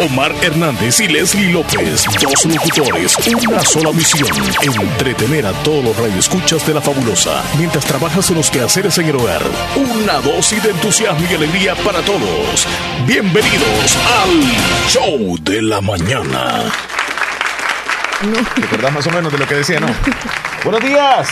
Omar Hernández y Leslie López, dos locutores, una sola misión, entretener a todos los radioescuchas de la fabulosa, mientras trabajas en los quehaceres en el hogar. Una dosis de entusiasmo y alegría para todos. Bienvenidos al Show de la Mañana. ¿Te acordás más o menos de lo que decía, no? Buenos días.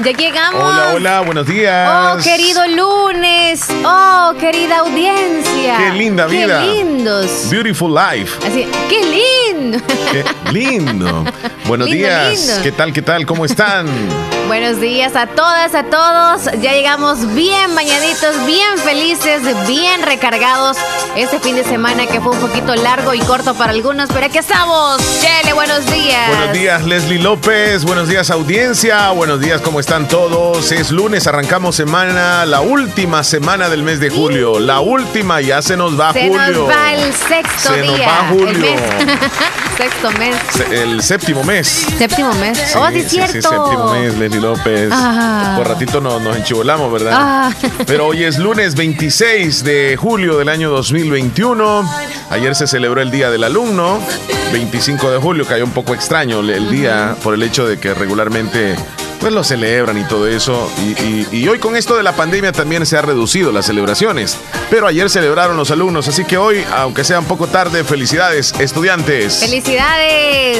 Ya llegamos. Hola, hola, buenos días. Oh, querido lunes. Oh, querida audiencia. Qué linda vida. Qué lindos. Beautiful life. Así, qué lindo. Qué lindo. Buenos Lindo, días. lindo. ¿Qué tal, qué tal? ¿Cómo están? Buenos días a todas, a todos. Ya llegamos bien bañaditos, bien felices, bien recargados. Este fin de semana que fue un poquito largo y corto para algunos, pero aquí estamos. Chele, buenos días. Buenos días, Leslie López. Buenos días, audiencia. Buenos días, ¿cómo están todos? Es lunes, arrancamos semana, la última semana del mes de julio. La última, ya se nos va Se julio. nos va el sexto Se día. nos va julio. Sexto mes. El séptimo mes. Séptimo mes. oh, sí, cierto. séptimo mes, Leslie López. Ah. Por ratito no- nos enchivolamos, ¿verdad? Ah. Pero hoy es lunes 26 de julio del año 2021. Ayer se celebró el Día del Alumno. 25 de julio cayó un poco extraño el- el día por el hecho de que regularmente pues lo celebran y todo eso. Y, y- y hoy con esto de la pandemia también se ha reducido las celebraciones. Pero ayer celebraron los alumnos, así que hoy, aunque sea un poco tarde, felicidades, estudiantes. ¡Felicidades!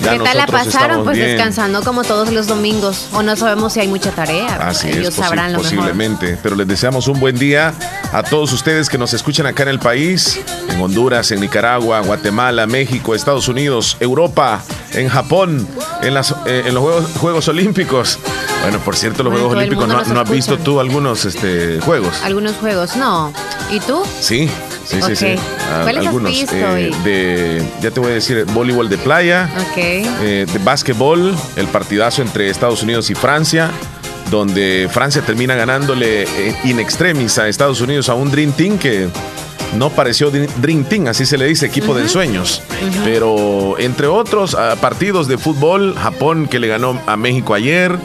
Ya ¿Qué tal la pasaron? Pues bien. descansando como todos los domingos. O no sabemos si hay mucha tarea. Así Ellos es, sabrán lo mejor. posiblemente. Pero les deseamos un buen día a todos ustedes que nos escuchan acá en el país, en Honduras, en Nicaragua, Guatemala, México, Estados Unidos, Europa, en Japón, en, las, eh, en los Juegos, Juegos Olímpicos. Bueno, por cierto, los Bueno, Juegos Olímpicos, ¿no, has visto tú algunos este, juegos? Algunos juegos, no. ¿Y tú? Sí, sí, sí, sí. ¿Cuáles has algunos. visto eh, de, ya te voy a decir, voleibol de playa. Ok. eh, de básquetbol, el partidazo entre Estados Unidos y Francia, donde Francia termina ganándole eh, in extremis a Estados Unidos a un Dream Team que no pareció Dream Team, así se le dice, equipo de ensueños. Pero entre otros ah, partidos de fútbol, Japón que le ganó a México ayer.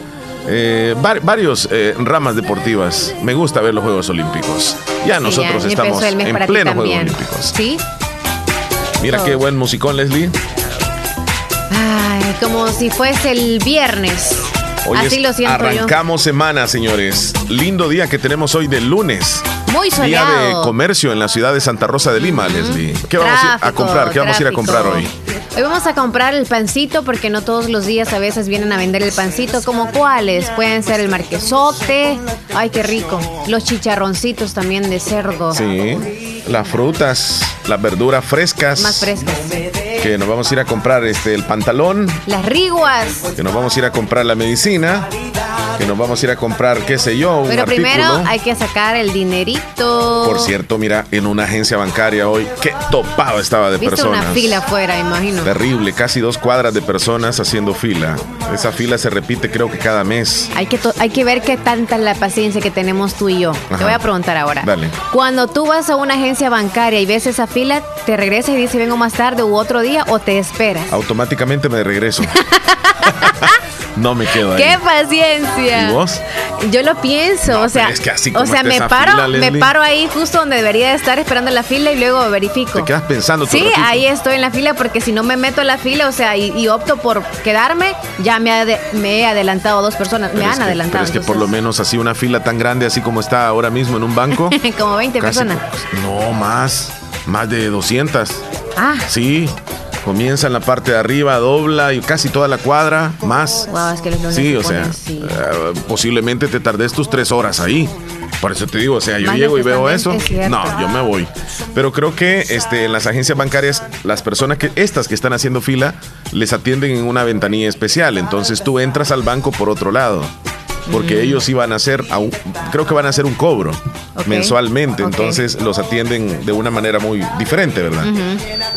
eh, var- varios eh, ramas deportivas. Me gusta ver los Juegos Olímpicos. Ya Sí, nosotros ya estamos en pleno Juegos. Olímpicos. ¿Sí? Mira qué buen musicón, Leslie. Ay, como si fuese el viernes. Hoy Así es- lo siento yo. arrancamos semana, señores. Lindo día que tenemos hoy de lunes. Muy Día de comercio en la ciudad de Santa Rosa de Lima, Leslie. ¿Qué vamos a ir a Tráfico, comprar? ¿Qué vamos a ir a tráfico. comprar hoy? Hoy vamos a comprar el pancito porque no todos los días a veces vienen a vender el pancito. ¿Como cuáles? Pueden ser el marquesote. Ay, qué rico. Los chicharroncitos también de cerdo. Sí, las frutas, las verduras frescas. Más frescas. Que nos vamos a ir a comprar este el pantalón, Las riguas. que nos vamos a ir a comprar la medicina, que nos vamos a ir a comprar, qué sé yo, un Pero artículo. primero hay que sacar el dinerito. Por cierto, mira, en una agencia bancaria hoy, qué topado estaba de Viste personas. una fila afuera, imagino. Terrible, casi dos cuadras de personas haciendo fila. Esa fila se repite creo que cada mes. Hay que, hay que ver qué tanta es la paciencia que tenemos tú y yo. Ajá. Te voy a preguntar ahora. Dale. Cuando tú vas a una agencia bancaria y ves esa fila, ¿te regresas y dices vengo más tarde u otro día o te esperas? Automáticamente me regreso. no me quedo ahí. ¡Qué paciencia! ¿Y vos? Yo lo pienso, No, o sea, es que así o como sea, está me paro, fila, me paro ahí justo donde debería de estar esperando la fila y luego verifico. Te quedas pensando Sí, ahí estoy en la fila porque si no me meto en la fila, o sea, y, y opto por quedarme, ya me, ade- me he adelantado dos personas, Pero me han que- adelantado. Pero es que por lo menos así una fila tan grande así como está ahora mismo en un banco. Como 20 casi- personas. No, más. Más de 200. Ah, Sí. Comienza en la parte de arriba, dobla y casi toda la cuadra, más. Wow, es que los Sí, o sea, así. eh, posiblemente te tardes tus tres horas ahí. Por eso te digo, o sea, yo Más llego y veo eso. es. No, yo me voy. Pero creo que este, en las agencias bancarias, las personas que, estas que están haciendo fila, les atienden en una ventanilla especial. Entonces tú entras al banco por otro lado. Porque Mm. ellos iban a hacer, a un- creo que van a hacer un cobro mensualmente. Entonces los atienden de una manera muy diferente, ¿verdad?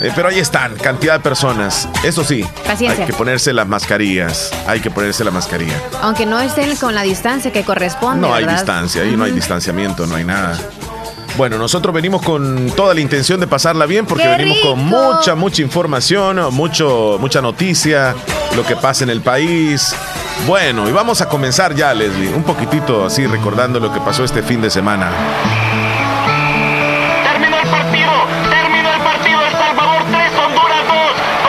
Eh, pero ahí están, cantidad de personas. Eso sí, Paciencia. hay que ponerse las mascarillas. Hay que ponerse la mascarilla. aunque no estén con la distancia que corresponde. No hay distancia, ahí no hay distanciamiento, no hay nada. Bueno, nosotros venimos con toda la intención de pasarla bien porque ¡Qué venimos con mucha, mucha información, mucho, mucha noticia, lo que pasa en el país. Bueno, y vamos a comenzar ya, Leslie, un poquitito así recordando lo que pasó este fin de semana. Terminó el partido, terminó el partido El Salvador 3, Honduras 2,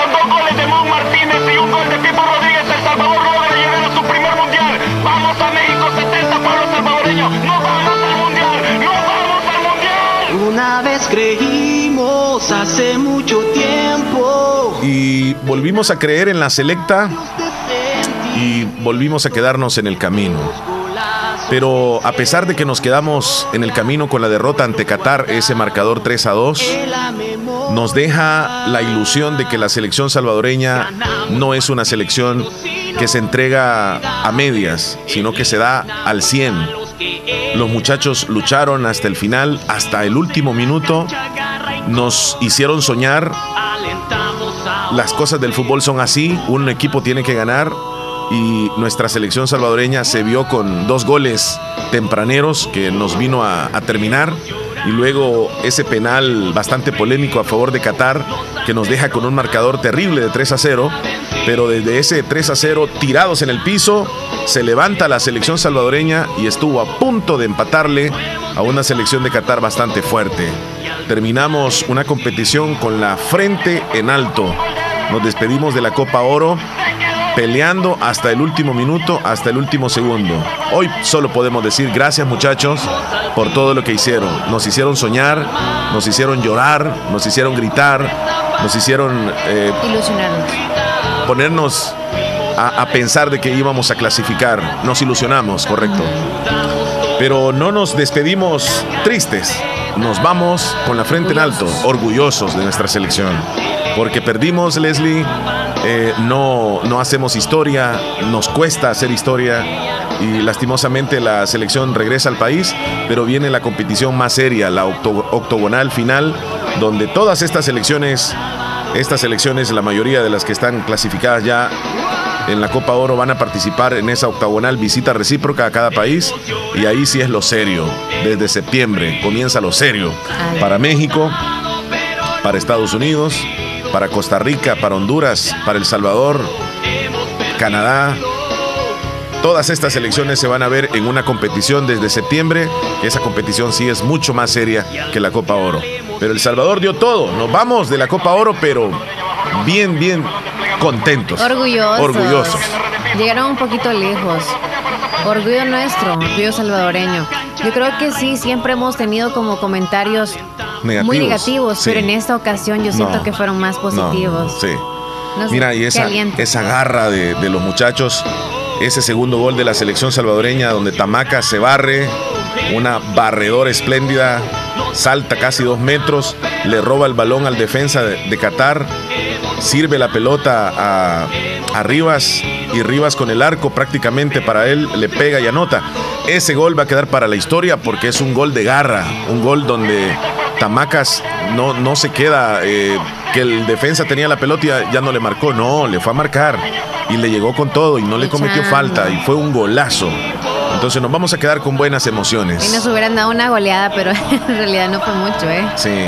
con dos goles de Mon Martínez y un gol de Pipo Rodríguez. El Salvador logra llegar a su primer mundial. Vamos a México 70, pueblo salvadoreño. No vamos al mundial, no vamos al mundial. Una vez creímos hace mucho tiempo. Y volvimos a creer en la selecta y volvimos a quedarnos en el camino. Pero a pesar de que nos quedamos en el camino con la derrota ante Qatar, ese marcador 3 a 2, nos deja la ilusión de que la selección salvadoreña no es una selección que se entrega a medias, sino que se da al 100. Los muchachos lucharon hasta el final, hasta el último minuto, nos hicieron soñar. Las cosas del fútbol son así, un equipo tiene que ganar y nuestra selección salvadoreña se vio con dos goles tempraneros que nos vino a, terminar y luego ese penal bastante polémico a favor de Qatar que nos deja con un marcador terrible de 3 a 0, pero desde ese 3 a 0 tirados en el piso se levanta la selección salvadoreña y estuvo a punto de empatarle a una selección de Qatar bastante fuerte. Terminamos una competición con la frente en alto. Nos despedimos de la Copa Oro peleando hasta el último minuto, hasta el último segundo. Hoy solo podemos decir gracias muchachos por todo lo que hicieron. Nos hicieron soñar, nos hicieron llorar, nos hicieron gritar, nos hicieron eh, ilusionarnos. Ponernos a, a pensar de que íbamos a clasificar. Nos ilusionamos, correcto. Pero no nos despedimos tristes. Nos vamos con la frente en alto, orgullosos de nuestra selección. Porque perdimos, Leslie, eh, no, no hacemos historia, nos cuesta hacer historia y lastimosamente la selección regresa al país, pero viene la competición más seria, la octogonal final, donde todas estas selecciones, estas selecciones, la mayoría de las que están clasificadas ya en la Copa Oro van a participar en esa octagonal visita recíproca a cada país y ahí sí es lo serio. Desde septiembre comienza lo serio para México, para Estados Unidos, para Costa Rica, para Honduras, para El Salvador, Canadá. Todas estas elecciones se van a ver en una competición desde septiembre, esa competición sí es mucho más seria que la Copa Oro. Pero El Salvador dio todo, nos vamos de la Copa Oro, pero bien, bien contentos. Orgullosos. Orgullosos. Llegaron un poquito lejos. Orgullo nuestro, orgullo salvadoreño. Yo creo que sí, siempre hemos tenido como comentarios muy negativos, pero en esta ocasión yo siento que fueron más positivos. sí. Mira, y esa, esa garra de, de, los muchachos, ese segundo gol de la selección salvadoreña donde Tamaca se barre, una barredora espléndida, salta casi dos metros, le roba el balón al defensa de, Qatar, sirve la pelota a, a Rivas y Rivas con el arco prácticamente para él le pega y anota. Ese gol va a quedar para la historia porque es un gol de garra, un gol donde Tamacas no, no se queda eh, que el defensa tenía la pelota y ya, no le marcó, no, le fue a marcar y le llegó con todo y no le cometió falta y fue un golazo. Entonces nos vamos a quedar con buenas emociones. Y nos hubieran dado una goleada, pero en realidad no fue mucho, ¿eh? Sí.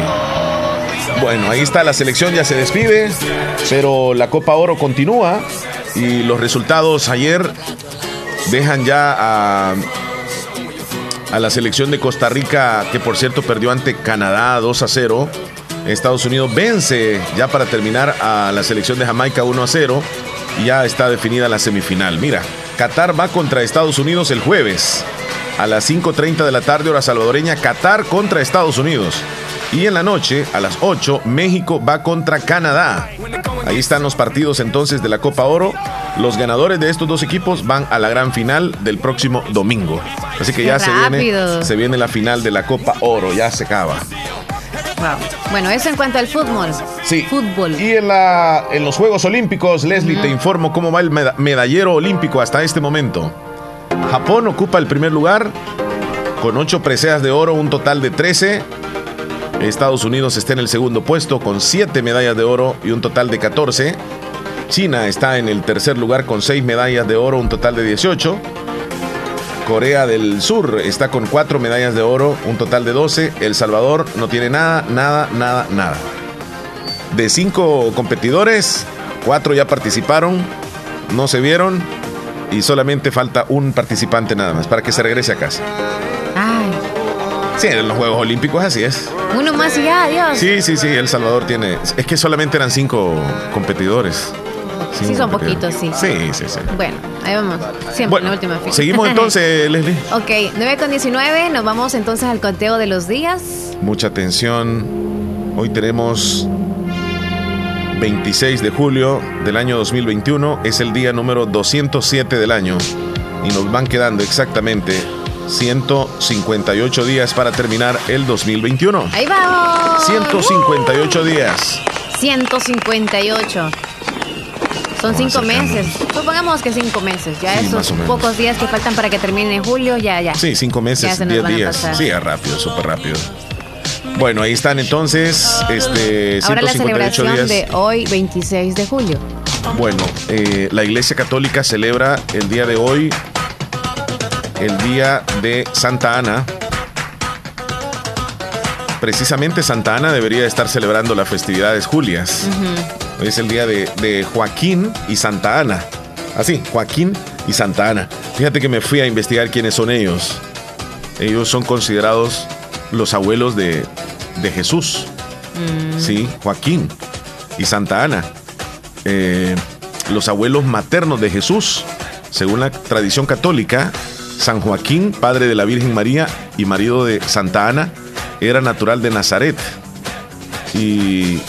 Bueno, ahí está la selección, ya se despide, pero la Copa Oro continúa y los resultados ayer dejan ya a a la selección de Costa Rica, que por cierto perdió ante Canadá 2 a 0. Estados Unidos vence ya para terminar a la selección de Jamaica 1 a 0. Y ya está definida la semifinal. Mira, Qatar va contra Estados Unidos el jueves a las 5.30 de la tarde hora salvadoreña. Qatar contra Estados Unidos. Y en la noche, a las 8, México va contra Canadá. Ahí están los partidos entonces de la Copa Oro. Los ganadores de estos dos equipos van a la gran final del próximo domingo. Así que ya se viene, se viene la final de la Copa Oro, ya se acaba. Bueno, eso en cuanto al fútbol. Sí. Fútbol. Y en, la, en los Juegos Olímpicos, Leslie, te informo cómo va el medallero olímpico hasta este momento. Japón ocupa el primer lugar con ocho preseas de oro, un total de 13. Estados Unidos está en el segundo puesto con 7 medallas de oro y un total de 14. China está en el tercer lugar con 6 medallas de oro, un total de 18. Corea del Sur está con 4 medallas de oro, un total de 12. El Salvador no tiene nada, nada, nada, nada. De 5 competidores, 4 ya participaron, no se vieron y solamente falta un participante nada más para que se regrese a casa. Sí, en los Juegos Olímpicos así es. Uno más y ya, adiós. Sí, sí, sí, El Salvador tiene. Es que solamente eran cinco competidores. Sí, son poquitos, sí. Sí, sí, sí. Bueno, ahí vamos. Siempre en la última fila. Seguimos entonces, Leslie. Ok, 9 con 19. Nos vamos entonces al conteo de los días. Mucha atención. Hoy tenemos 26 de julio del año 2021. Es el día número 207 del año. Y nos van quedando exactamente 158 días para terminar el 2021. Ahí vamos. 158 días. 158. Son cinco meses. Supongamos que cinco meses. Ya esos pocos días que faltan para que termine julio, ya, ya. Sí, cinco meses, diez días. Sí, rápido, súper rápido. Bueno, ahí están entonces. Este, Ahora la celebración de hoy, 26 de julio. Bueno, eh, la Iglesia Católica celebra el día de hoy el día de Santa Ana. Precisamente Santa Ana debería estar celebrando las festividades Julias. Hoy es el día de, Joaquín y Santa Ana. Así, ah, Joaquín y Santa Ana. Fíjate que me fui a investigar quiénes son ellos. Ellos son considerados los abuelos de, Jesús. Mm. Sí, Joaquín y Santa Ana. Eh, los abuelos maternos de Jesús. Según la tradición católica, San Joaquín, padre de la Virgen María y marido de Santa Ana, era natural de Nazaret. Y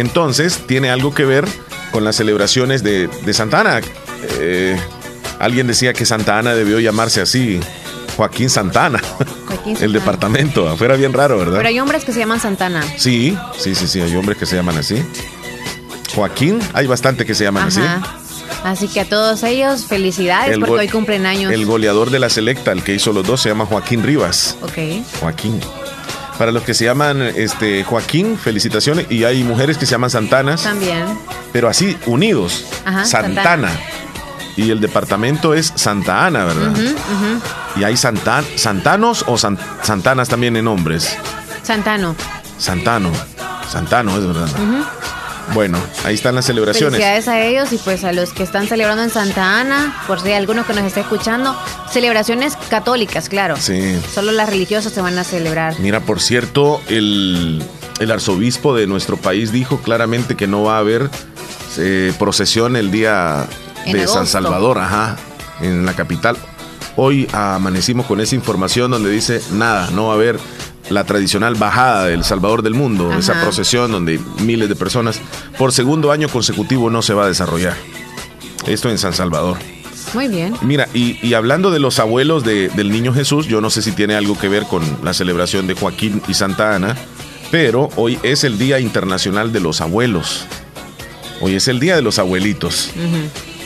entonces tiene algo que ver con las celebraciones de, Santa Ana. Eh, alguien decía que Santa Ana debió llamarse así, Joaquín Santana. Joaquín El departamento. Fuera bien raro, ¿verdad? Pero hay hombres que se llaman Santana. Sí, sí, sí, sí, hay hombres que se llaman así. Joaquín, hay bastante que se llaman así. Así que a todos ellos, felicidades porque hoy cumplen años. El goleador de la selecta, el que hizo los dos, se llama Joaquín Rivas. Ok. Joaquín. Para los que se llaman este, Joaquín, felicitaciones. Y hay mujeres que se llaman Santanas. También. Pero así, unidos. Santana. Y el departamento es Santa Ana, ¿verdad? Y hay Santan Santanos o Santanas también en nombres. Santano. Santano. Santano, es verdad. Bueno, ahí están las celebraciones. Felicidades a ellos y pues a los que están celebrando en Santa Ana, por si hay alguno que nos está escuchando. Celebraciones católicas, claro. Sí. Solo las religiosas se van a celebrar. Mira, por cierto, el, arzobispo de nuestro país dijo claramente que no va a haber eh, procesión el día de San Salvador, ajá, en la capital. Hoy amanecimos con esa información donde dice nada, no va a haber la tradicional bajada del Salvador del Mundo, esa procesión donde miles de personas por segundo año consecutivo no se va a desarrollar. Esto en San Salvador. Muy bien. Mira, y, hablando de los abuelos del niño Jesús, yo no sé si tiene algo que ver con la celebración de Joaquín y Santa Ana, pero hoy es el Día Internacional de los Abuelos. Hoy es el Día de los Abuelitos.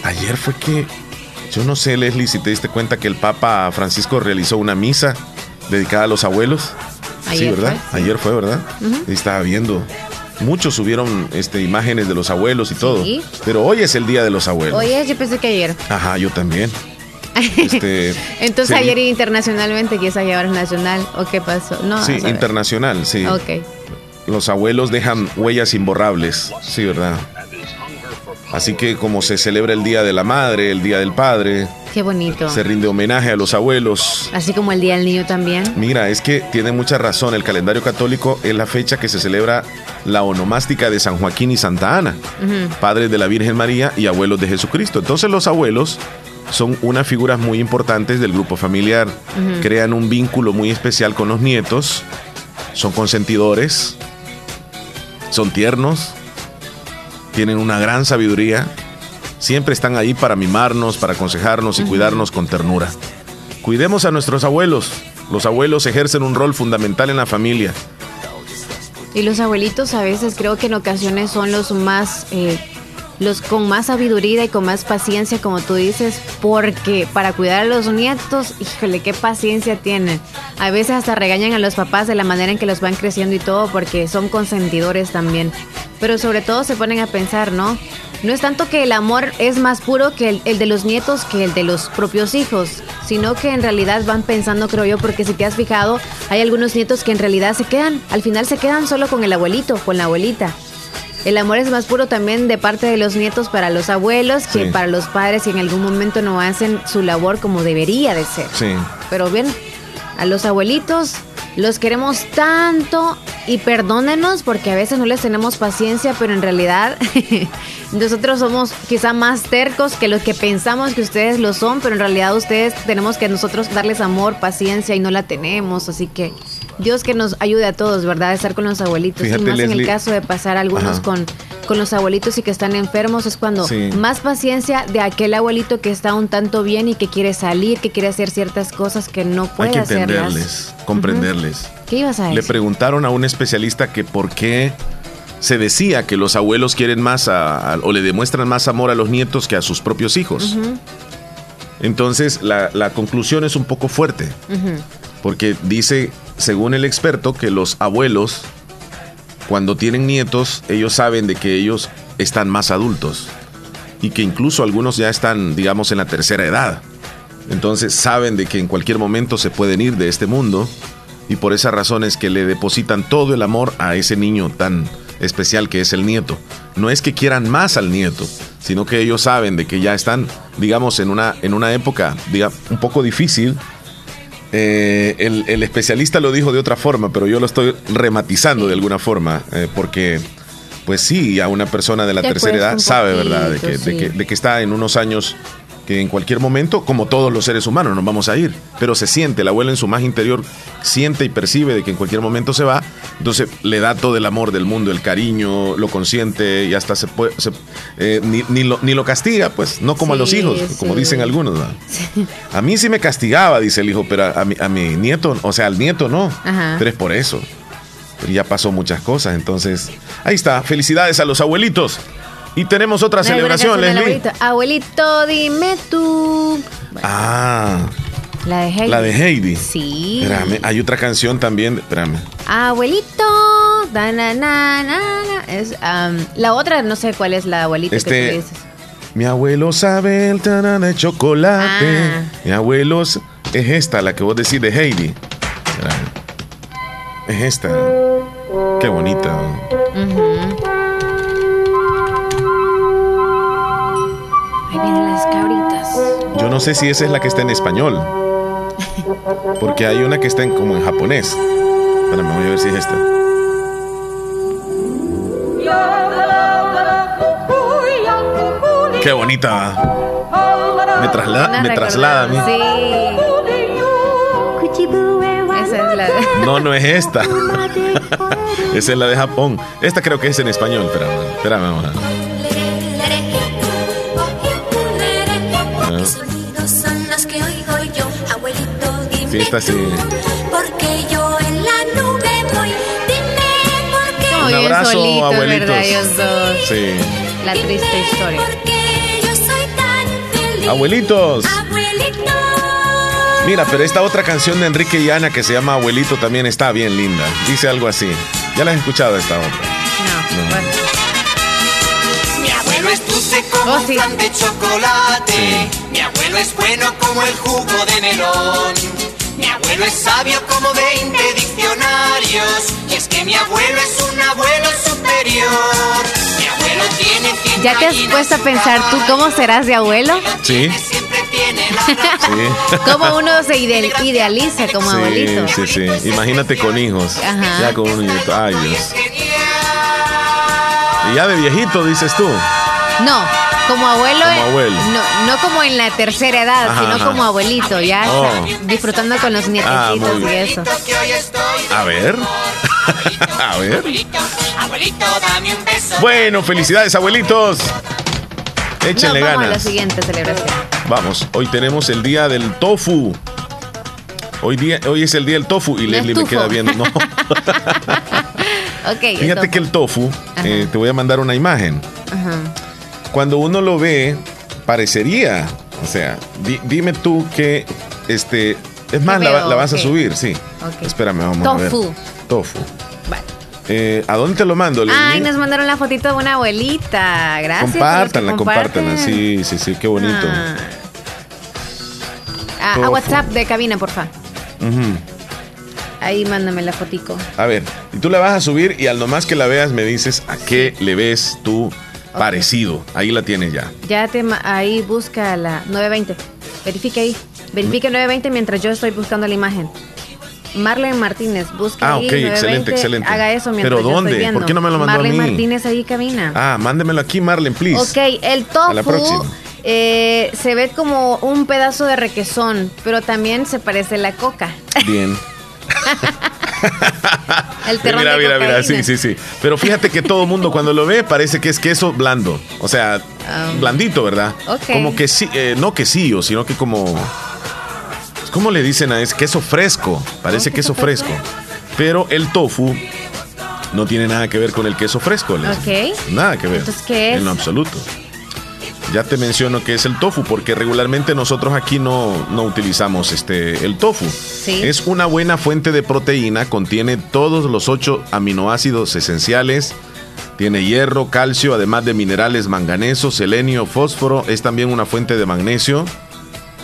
Ayer fue que, yo no sé, Leslie, si te diste cuenta que el Papa Francisco realizó una misa dedicada a los abuelos. sí, ¿verdad? Ayer fue, ¿verdad? Estaba viendo. Muchos subieron este, imágenes de los abuelos y todo. Pero hoy es el día de los abuelos. Hoy es, yo pensé que ayer. Ajá, yo también. Este, Entonces ayer internacionalmente es ayer nacional. ¿O qué pasó? No, sí, internacional, sí. Ok. Los abuelos dejan huellas imborrables. Sí, ¿verdad? Así que como se celebra el Día de la Madre, el Día del Padre. Qué bonito. Se rinde homenaje a los abuelos. Así como el Día del Niño también. Mira, es que tiene mucha razón. El calendario católico es la fecha que se celebra la onomástica de San Joaquín y Santa Ana, padres de la Virgen María y abuelos de Jesucristo. Entonces los abuelos son unas figuras muy importantes del grupo familiar. Crean un vínculo muy especial con los nietos. Son consentidores. Son tiernos tienen una gran sabiduría, siempre están ahí para mimarnos, para aconsejarnos y cuidarnos con ternura. Cuidemos a nuestros abuelos. Los abuelos ejercen un rol fundamental en la familia. Y los abuelitos a veces creo que en ocasiones son los más eh, los con más sabiduría y con más paciencia, como tú dices, porque para cuidar a los nietos, híjole, qué paciencia tienen. A veces hasta regañan a los papás de la manera en que los van creciendo y todo, porque son consentidores también. Pero sobre todo se ponen a pensar, ¿no? No es tanto que el amor es más puro que el, el de los nietos que el de los propios hijos, sino que en realidad van pensando, creo yo, porque si te has fijado, hay algunos nietos que en realidad se quedan, al final se quedan solo con el abuelito, con la abuelita. El amor es más puro también de parte de los nietos para los abuelos que para los padres que en algún momento no hacen su labor como debería de ser. Sí. Pero bien, a los abuelitos los queremos tanto y perdónenos porque a veces no les tenemos paciencia, pero en realidad nosotros somos quizá más tercos que los que pensamos que ustedes lo son, pero en realidad ustedes tenemos que nosotros darles amor, paciencia y no la tenemos, así que Dios que nos ayude a todos, ¿verdad? A estar con los abuelitos. Fíjate, y más en el caso de pasar algunos Ajá. con, con los abuelitos y que están enfermos, es cuando Sí. más paciencia de aquel abuelito que está un tanto bien y que quiere salir, que quiere hacer ciertas cosas que no Hay puede que hacerlas. entenderles, comprenderles. ¿Qué ibas a Le decir? preguntaron a un especialista que por qué se decía que los abuelos quieren más a- a- o le demuestran más amor a los nietos que a sus propios hijos. Entonces la, la conclusión es un poco fuerte, porque dice, según el experto, que los abuelos, cuando tienen nietos, ellos saben de que ellos están más adultos y que incluso algunos ya están, digamos, en la tercera edad. Entonces saben de que en cualquier momento se pueden ir de este mundo y por esa razón es que le depositan todo el amor a ese niño tan especial que es el nieto. No es que quieran más al nieto, sino que ellos saben de que ya están, digamos, en una, en una época diga, un poco difícil. Eh, el, el especialista lo dijo de otra forma, pero yo lo estoy rematizando de alguna forma, eh, porque, pues sí, a una persona de la Te tercera edad sabe, ¿verdad?, de que, de, que, de que está en unos años que en cualquier momento, como todos los seres humanos, nos vamos a ir. Pero se siente, el abuelo en su más interior siente y percibe de que en cualquier momento se va, entonces le da todo el amor del mundo, el cariño, lo consiente y hasta se puede, se- eh, ni, ni lo, ni lo castiga, pues, no como a los Sí, hijos, como dicen algunos. ¿no? A mí sí me castigaba, dice el hijo, pero a mi, a mi nieto, o sea, al nieto no, Ajá. pero es por eso. Pero ya pasó muchas cosas, entonces, ahí está, felicidades a los abuelitos. Y tenemos otra celebración, Leslie. Abuelito. Abuelito, dime tú. Bueno, Ah, la de Heidi. la de Heidi. Sí. Espérame, hay otra canción también. Espérame. Abuelito. da, na, na, na, na. Es, la otra, no sé cuál es la abuelita que Este- tú dices. Mi abuelo sabe el tanán de chocolate. Ah. Mi abuelo es esta, la que vos decís de Heidi. Espérame. Es esta. Qué bonita. Yo no sé si esa es la que está en español. Porque hay una que está en, como en japonés. Espérame, voy a ver si es esta. Qué bonita. Me, trasla- Una me traslada a mí. Sí. Esa es la de. No, no es esta. Esa es la de Japón. Esta creo que es en español. Espérame, espérame, vamos a ver. Abuelito, dime Sí, esta sí. tú, porque yo en la nube voy, dime por qué. Como Un abrazo, abuelitos. Sí. La triste historia. Porque yo soy tan feliz. Abuelitos. Abuelito. Mira, pero esta otra canción de Enrique y Ana que se llama Abuelito también está bien linda. Dice algo así. Ya la has escuchado esta otra. No, No. bueno. Mi abuelo es dulce como Oh, un pan de chocolate. Mi abuelo es bueno como el jugo de melón. Mi abuelo es sabio como 20 diccionarios. Y es que mi abuelo es un abuelo superior. Mi abuelo tiene 100 ¿Ya te has puesto a pensar tú cómo serás de abuelo? Sí. Sí. ¿Cómo uno se ide- idealiza como abuelito? Sí, sí, sí. Imagínate con hijos. Ajá. Ya con un nieto. Ay, Dios. Y ya de viejito, dices tú. No, como abuelo. Como abuelo. No, no como en la tercera edad, Ajá, sino ajá. como abuelito, ya Oh. disfrutando con los Ah, nietecitos muy y bien. eso. A ver. A ver. Abuelito, abuelito, dame un beso. Bueno, felicidades, abuelitos. Échenle no, vamos a la ganas. siguiente celebración. Vamos, hoy tenemos el día del tofu. Hoy, día, hoy es el día del tofu y No Leslie es me queda viendo. No. Ok. Fíjate que el tofu, eh, te voy a mandar una imagen. Ajá. Cuando uno lo ve, parecería. O sea, di- dime tú que este. Es más, la, veo? la vas a subir, sí. Ok. Espérame, vamos Tofu. a ver. Tofu. Vale. Eh, ¿A dónde te lo mando? Ay, nos mandaron la fotito de una abuelita. Gracias. Compártanla, compártanla. Sí, sí, sí, qué bonito. Ah. Ah, a. WhatsApp de cabina, porfa. Ujú. Ahí mándame la fotico. A ver, y tú la vas a subir y al nomás que la veas me dices a qué le ves tú parecido. Ahí la tienes ya. Ya te ahí busca la 920. Verifique ahí. Verifique 920 mientras yo estoy buscando la imagen. Marlene Martínez, busca Ah, ahí. ok, 920, excelente, excelente. Haga eso mientras ¿Pero yo estoy dónde? ¿Por qué no me lo mandó a Marlene mí? Martínez ahí cabina. Ah, mándemelo aquí, Marlene, please. Ok, el A la próxima. tofu eh, se ve como un pedazo de requesón, pero también se parece a la coca. Bien. El terrón mira, de mira, mira, sí, sí, sí. Pero fíjate que todo mundo cuando lo ve parece que es queso blando. O sea, Ah. blandito, ¿verdad? Como que sí, eh, no quesillo, sino que como. ¿Cómo le dicen a ese queso fresco? Parece queso fresco. Pero el tofu no tiene nada que ver con el queso fresco. Leslie. Ok. Nada que ver. Entonces, ¿qué es? En lo absoluto. Ya te menciono que es el tofu, porque regularmente nosotros aquí no, no utilizamos este, el tofu. Sí. Es una buena fuente de proteína, contiene todos los ocho aminoácidos esenciales, tiene hierro, calcio, además de minerales manganeso, selenio, fósforo, es también una fuente de magnesio.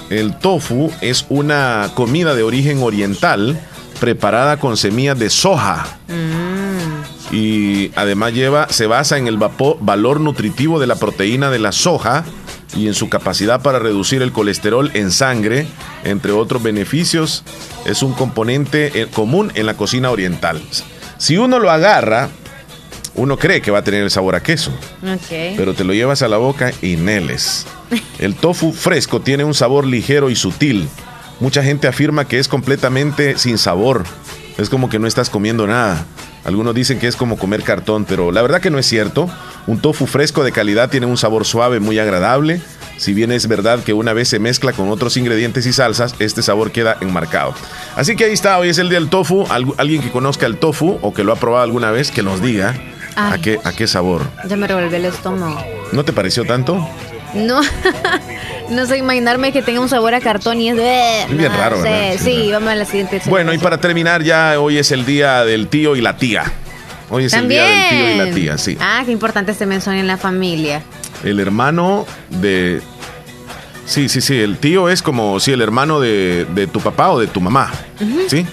El tofu es una comida de origen oriental preparada con semillas de soja y además lleva, se basa en el vapo- valor nutritivo de la proteína de la soja y en su capacidad para reducir el colesterol en sangre, entre otros beneficios. Es un componente eh, común en la cocina oriental. Si uno lo agarra, uno cree que va a tener el sabor a queso, Ok. pero te lo llevas a la boca y neles. El tofu fresco tiene un sabor ligero y sutil. Mucha gente afirma que es completamente sin sabor. Es como que no estás comiendo nada. Algunos dicen que es como comer cartón, pero la verdad que no es cierto. Un tofu fresco de calidad tiene un sabor suave muy agradable. Si bien es verdad que una vez se mezcla con otros ingredientes y salsas, este sabor queda enmarcado. Así que ahí está, hoy es el día del tofu. Algu- alguien que conozca el tofu o que lo ha probado alguna vez, que nos diga a qué, a qué sabor. Ya me revolvió el estómago. ¿No te pareció tanto? No, no sé imaginarme que tenga un sabor a cartón y es de... Es bien raro, ¿verdad? Sí, vamos a la siguiente. Bueno, y para terminar ya, hoy es el día del tío y la tía. Hoy es También. el día del tío y la tía, sí. Ah, qué importante este mención en la familia. El hermano de... Sí, sí, sí, el tío es como, sí, el hermano de, de tu papá o de tu mamá, ¿sí?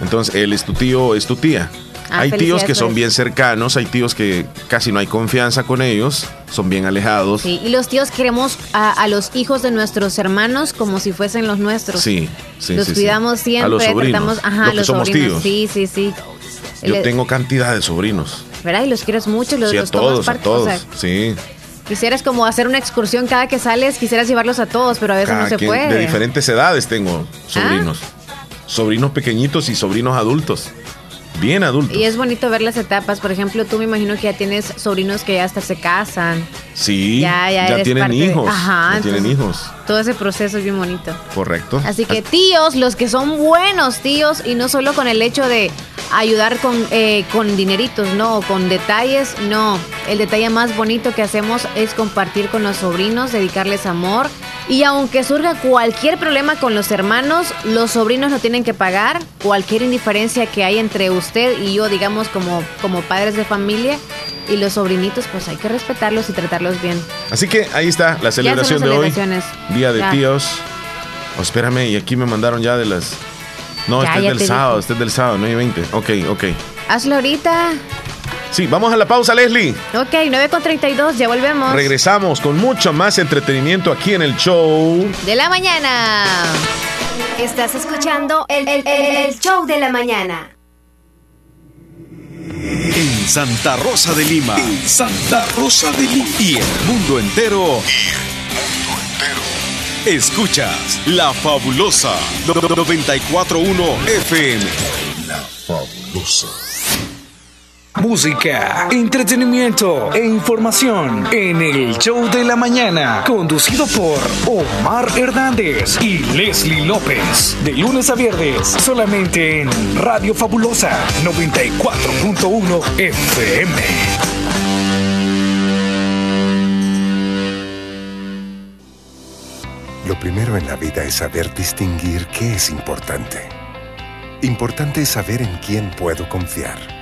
Entonces, él es tu tío, es tu tía. Ah, hay tíos que son bien cercanos, hay tíos que casi no hay confianza con ellos, son bien alejados. Sí, y los tíos queremos a, a los hijos de nuestros hermanos como si fuesen los nuestros. Sí, sí, los sí, sí. cuidamos siempre, A los sobrinos, tratamos, ajá, los los somos sobrinos. tíos. Sí, sí, sí. Yo Le- tengo cantidad de sobrinos. ¿Verdad? Y los quieres mucho, los, Sí, a los todos, a parte, o todos. sea, Sí. quisieras como hacer una excursión cada que sales, quisieras llevarlos a todos, pero a veces Cada no se quien- puede. De diferentes edades tengo sobrinos. Sobrinos pequeñitos y sobrinos adultos. Bien adultos. Y es bonito ver las etapas. Por ejemplo, tú me imagino que ya tienes sobrinos que ya hasta se casan. sí, Ya, ya ya, tienen de- hijos. Ajá, ya tienen hijos. Todo ese proceso es bien bonito. Correcto. Así que tíos, los que son buenos tíos y no solo con el hecho de ayudar con, eh, con dineritos, no, con detalles, no. El detalle más bonito que hacemos es compartir con los sobrinos, dedicarles amor. Y aunque surja cualquier problema con los hermanos, los sobrinos no tienen que pagar cualquier indiferencia que hay entre usted y yo, digamos, como, como padres de familia. Y los sobrinitos, pues hay que respetarlos y tratarlos bien. Así que ahí está la celebración de hoy. Día de Ya. tíos. Oh, espérame, y aquí me mandaron ya de las. No, Ya, este es del sábado, dije. este es del sábado, 9 y 20. Ok, ok. Hazlo ahorita. Sí, vamos a la pausa, Leslie. Ok, 9 con 32, ya volvemos. Regresamos con mucho más entretenimiento aquí en el show. de la mañana. Estás escuchando el, el- el- el show de la mañana. En Santa Rosa de Lima. En Santa Rosa de Lima. Y el mundo entero. Escuchas La Fabulosa 941 FM. Música, entretenimiento e información en el show de la mañana, conducido por Omar Hernández y Leslie López, de lunes a viernes, solamente en Radio Fabulosa 94.1 FM. Lo primero en la vida es saber distinguir qué es importante. Importante es saber en quién puedo confiar.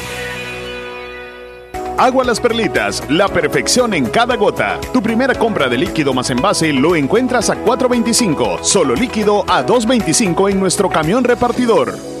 Agua Las Perlitas, la perfección en cada gota. Tu primera compra de líquido más envase lo encuentras a 4.25, solo líquido a 2.25 en nuestro camión repartidor.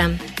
Инстаграм.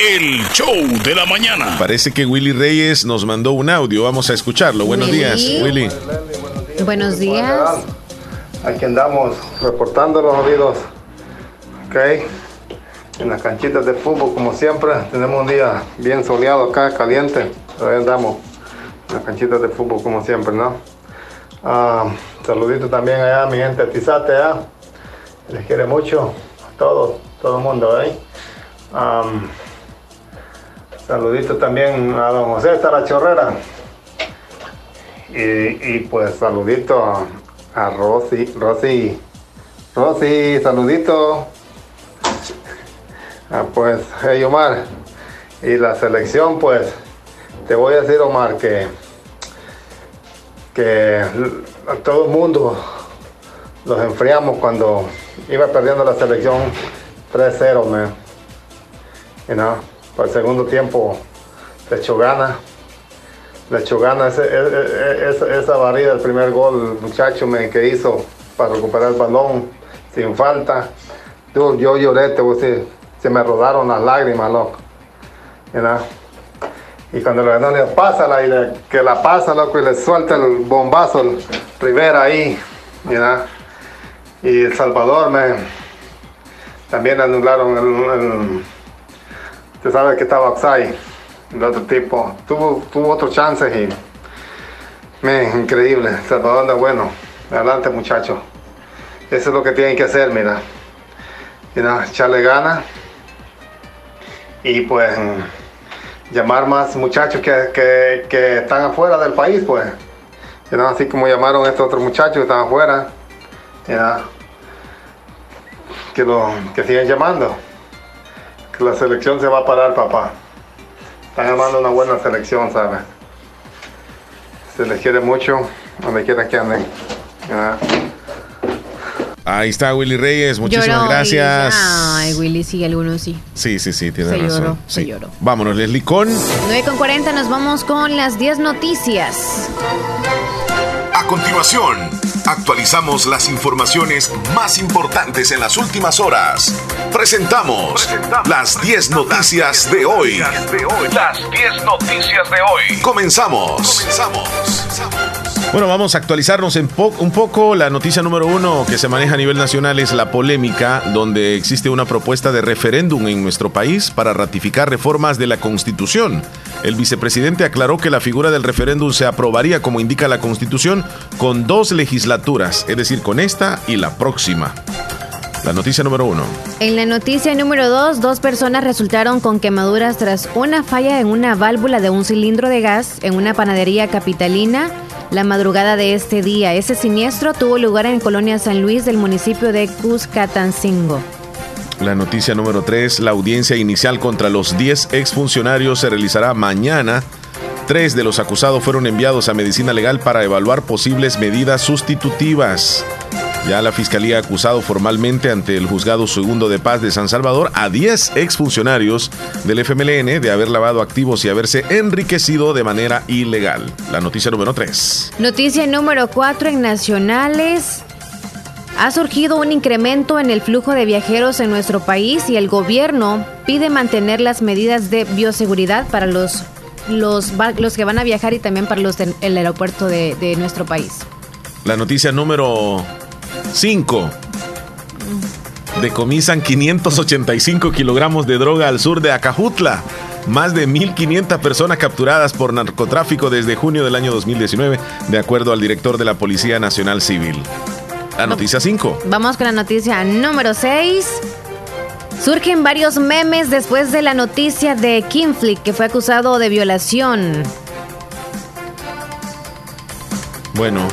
el show de la mañana. Parece que Willy Reyes nos mandó un audio. Vamos a escucharlo. Buenos Willy. días, Willy. Buenos días. Aquí andamos reportando los oídos. Ok. En las canchitas de fútbol, como siempre, tenemos un día bien soleado acá, caliente. Ahí andamos. En las canchitas de fútbol, como siempre, ¿no? Ah, saludito también allá a mi gente de Tizate, ¿ah? Les quiere mucho a todos, todo el mundo, ¿eh? Am, saludito también a don José está la chorrera. Y, y pues saludito a, Rosy, Rosy, Rosy, saludito. Ah, pues, hey Omar, y la selección, pues, te voy a decir Omar que, que a todo el mundo los enfriamos cuando iba perdiendo la selección 3-0, man. You know, por el segundo tiempo le echó gana. le echó ganas. Ese- e- e- esa, barrida, el primer gol, el muchacho me, que hizo para recuperar el balón sin falta. Yo, yo lloré, te voy a decir, se me rodaron las lágrimas, loco. Y cuando le ganó, le pásala y que la pasa, loco, y le suelta el bombazo, el Rivera ahí. know? Y El Salvador me también anularon el- Usted sabe que estaba Oxai, el otro tipo. Tuvo, tuvo otro chance y. Man, increíble. Salvador anda bueno. Adelante, muchachos. Eso es lo que tienen que hacer, mira. Know, echarle ganas. Y pues. Llamar más muchachos que, que, que están afuera del país, pues. Así como llamaron a estos otros muchachos que están afuera. que, lo, que sigan llamando la selección se va a parar, papá. Están armando una buena selección, ¿sabes? Se les quiere mucho, donde quiera que anden. Ah. Ahí está Willy Reyes, muchísimas Lloró, gracias. Willy. Ay, Willy, sí, algunos sí. Sí, sí, sí, tiene Se razón. lloró, se Sí. lloró. Vámonos, Leslie, con 9 con 40 nos vamos con las 10 noticias. A continuación, actualizamos las informaciones más importantes en las últimas horas. Presentamos las 10 noticias de hoy. Las 10 noticias de hoy. Comenzamos. Bueno, vamos a actualizarnos en un poco. La noticia número uno que se maneja a nivel nacional es la polémica donde existe una propuesta de referéndum en nuestro país para ratificar reformas de la Constitución. El vicepresidente aclaró que la figura del referéndum se aprobaría, como indica la Constitución, con dos legislaturas, es decir, con esta y la próxima. La noticia número uno. En la noticia número 2, dos personas resultaron con quemaduras tras una falla en una válvula de un cilindro de gas en una panadería capitalina la madrugada de este día. Ese siniestro tuvo lugar en Colonia San Luis del municipio de Cuscatancingo. La noticia número 3, la audiencia inicial contra los 10 exfuncionarios se realizará mañana. Tres de los acusados fueron enviados a medicina legal para evaluar posibles medidas sustitutivas. Ya la fiscalía ha acusado formalmente ante el juzgado segundo de paz de San Salvador a 10 exfuncionarios del FMLN de haber lavado activos y haberse enriquecido de manera ilegal. La noticia número 3. Noticia número 4 en nacionales. Ha surgido un incremento en el flujo de viajeros en nuestro país y el gobierno pide mantener las medidas de bioseguridad para los, los, que van a viajar y también para los del el aeropuerto de, de nuestro país. La noticia número 5. Decomisan 585 kilogramos de droga al sur de Acajutla. Más de 1.500 personas capturadas por narcotráfico desde junio del año 2019, de acuerdo al director de la Policía Nacional Civil. La noticia 5. Vamos con la noticia número 6. Surgen varios memes después de la noticia de Kim Flick, que fue acusado de violación. Bueno,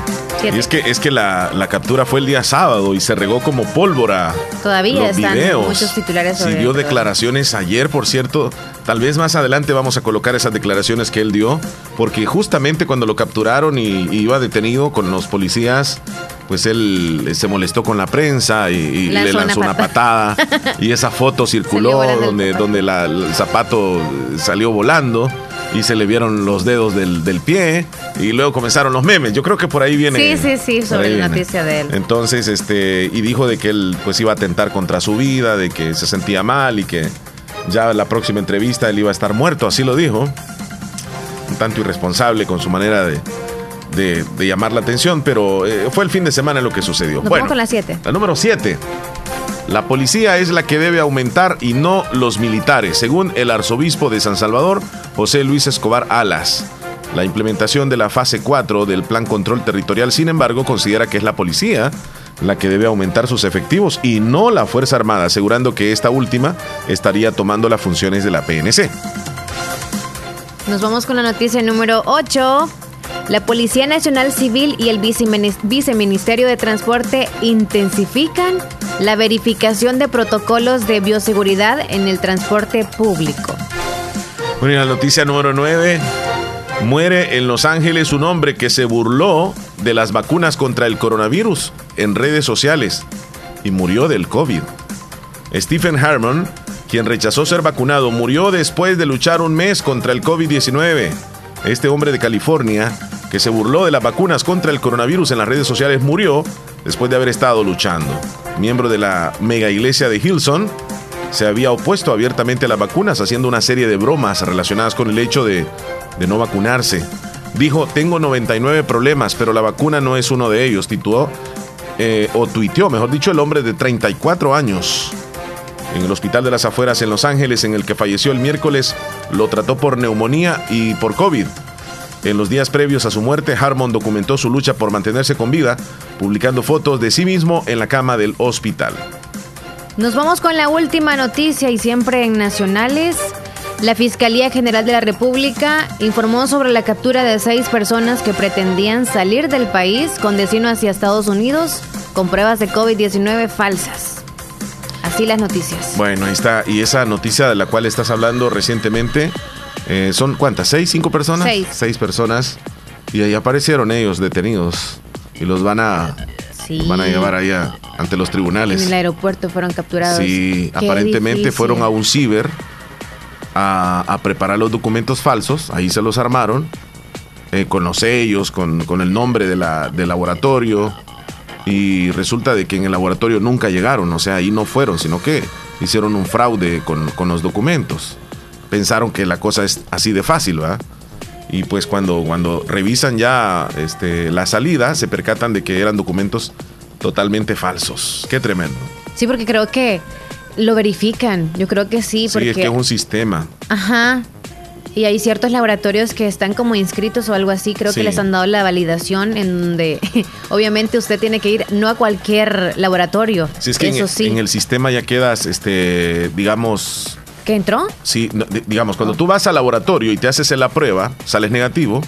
Y es que, es que la, la captura fue el día sábado y se regó como pólvora. Todavía los están videos. muchos titulares Sí, sobre dio declaraciones ayer, por cierto. Tal vez más adelante vamos a colocar esas declaraciones que él dio, porque justamente cuando lo capturaron y, y iba detenido con los policías, pues él se molestó con la prensa y, y Lanzó le lanzó una patada. patada. y esa foto circuló donde, donde la- el zapato salió volando. Y se le vieron los dedos del, del pie y luego comenzaron los memes. Yo creo que por ahí viene. Sí, sí, sí, sobre la noticia de él. Entonces, este, y dijo de que él pues iba a atentar contra su vida, de que se sentía mal y que ya la próxima entrevista él iba a estar muerto, así lo dijo. Un tanto irresponsable con su manera de, de- de llamar la atención, pero eh, fue el fin de semana lo que sucedió. Nos bueno, vamos con la 7. la número 7. La policía es la que debe aumentar y no los militares, según el arzobispo de San Salvador, José Luis Escobar Alas. La implementación de la fase 4 del Plan Control Territorial, sin embargo, considera que es la policía la que debe aumentar sus efectivos y no la Fuerza Armada, asegurando que esta última estaría tomando las funciones de la PNC. Nos vamos con la noticia número 8. La Policía Nacional Civil y el Viceministerio de Transporte intensifican la verificación de protocolos de bioseguridad en el transporte público. Bueno, la noticia número 9. Muere en Los Ángeles un hombre que se burló de las vacunas contra el coronavirus en redes sociales y murió del COVID. Stephen Harmon, quien rechazó ser vacunado, murió después de luchar un mes contra el COVID-19. Este hombre de California que se burló de las vacunas contra el coronavirus en las redes sociales murió después de haber estado luchando. Miembro de la mega iglesia de Hilson, se había opuesto abiertamente a las vacunas, haciendo una serie de bromas relacionadas con el hecho de, no vacunarse. Dijo, tengo 99 problemas, pero la vacuna no es uno de ellos, tituó, eh, o tuiteó, mejor dicho, el hombre de 34 años. En el hospital de las afueras en Los Ángeles, en el que falleció el miércoles, lo trató por neumonía y por COVID. En los días previos a su muerte, Harmon documentó su lucha por mantenerse con vida, publicando fotos de sí mismo en la cama del hospital. Nos vamos con la última noticia y siempre en nacionales. La Fiscalía General de la República informó sobre la captura de seis personas que pretendían salir del país con destino hacia Estados Unidos con pruebas de COVID-19 falsas. Así las noticias. Bueno, ahí está. Y esa noticia de la cual estás hablando recientemente, eh, ¿son cuántas? ¿Seis? ¿Cinco personas? Seis. Seis personas. Y ahí aparecieron ellos detenidos. Y los van a, Sí. los van a llevar allá ante los En tribunales. el aeropuerto fueron capturados. Sí, Qué aparentemente difícil. fueron a un ciber a, a preparar los documentos falsos, ahí se los armaron, eh, con los sellos, con, con el nombre de la, del laboratorio, y resulta de que en el laboratorio nunca llegaron, o sea, ahí no fueron, sino que hicieron un fraude con, con los documentos. Pensaron que la cosa es así de fácil, ¿verdad? Y pues cuando, cuando revisan ya este, la salida, se percatan de que eran documentos totalmente falsos. Qué tremendo. Sí, porque creo que lo verifican. Yo creo que sí, Sí, porque... es que es un sistema. Ajá. Y hay ciertos laboratorios que están como inscritos o algo así. Creo Sí. que les han dado la validación en donde obviamente usted tiene que ir no a cualquier laboratorio. Si es que Eso en, sí. en el sistema ya quedas, este, digamos, ¿Que entró? sí, no, di- digamos, cuando tú vas al laboratorio y te haces la prueba, sales negativo,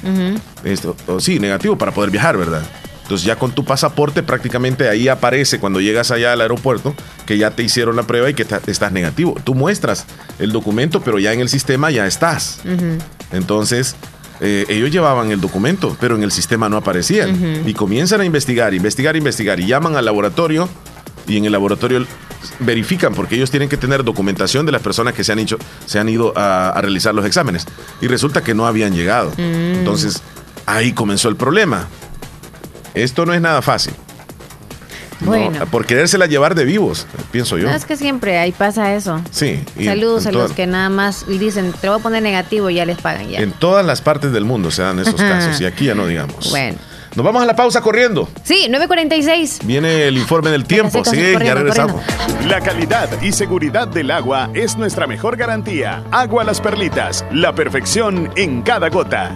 esto, o sí, negativo para poder viajar, ¿verdad? Entonces ya con tu pasaporte prácticamente ahí aparece cuando llegas allá al aeropuerto que ya te hicieron la prueba y que estás negativo. Tú muestras el documento, pero ya en el sistema ya estás. Entonces, eh, ellos llevaban el documento, pero en el sistema no aparecían. Y comienzan a investigar, investigar, investigar. Y llaman al laboratorio y en el laboratorio verifican, porque ellos tienen que tener documentación de las personas que se han, hecho, se han ido a, a realizar los exámenes. Y resulta que no habían llegado. Mm. Entonces, ahí comenzó el problema. Esto no es nada fácil. No, Bueno. por querérsela llevar de vivos, pienso yo. No, es que siempre ahí pasa eso. Sí. Saludos a los que nada más y dicen, te voy a poner negativo y ya les pagan ya. En todas las partes del mundo se dan esos casos y aquí ya no digamos. Bueno. Nos vamos a la pausa corriendo. Sí, 9.46. Viene el informe del tiempo. Sí, ya corriendo, regresamos. La calidad y seguridad del agua es nuestra mejor garantía. Agua Las Perlitas, la perfección en cada gota.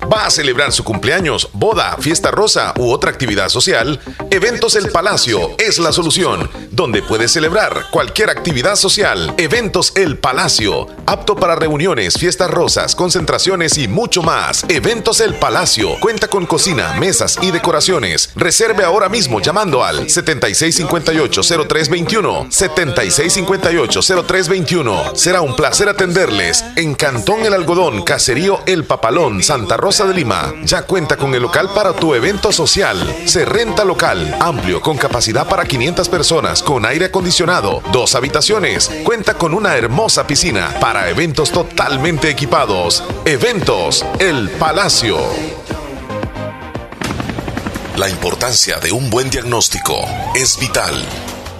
¿Va a celebrar su cumpleaños, boda, fiesta rosa u otra actividad social? Eventos El Palacio es la solución, donde puedes celebrar cualquier actividad social. Eventos El Palacio, apto para reuniones, fiestas rosas, concentraciones y mucho más. Eventos El Palacio cuenta con cocina, mesas y decoraciones. Reserve ahora mismo llamando al 7658-0321. 7658-0321. Será un placer atenderles en Cantón El Algodón, Caserío El Papalón, Santa Rosa de Lima. Ya cuenta con el local para tu evento social. Se renta local, amplio, con capacidad para 500 personas, con aire acondicionado, dos habitaciones. Cuenta con una hermosa piscina para eventos totalmente equipados. Eventos El Palacio. La importancia de un buen diagnóstico es vital.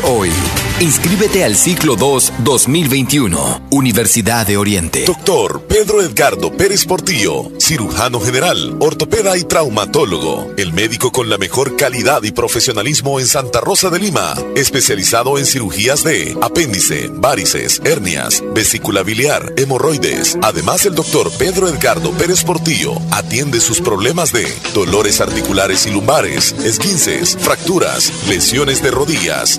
hoy. Inscríbete al ciclo 2 2021, Universidad de Oriente. Doctor Pedro Edgardo Pérez Portillo, cirujano general, ortopeda y traumatólogo. El médico con la mejor calidad y profesionalismo en Santa Rosa de Lima. Especializado en cirugías de apéndice, varices, hernias, vesícula biliar, hemorroides. Además, el doctor Pedro Edgardo Pérez Portillo atiende sus problemas de dolores articulares y lumbares, esguinces, fracturas, lesiones de rodillas,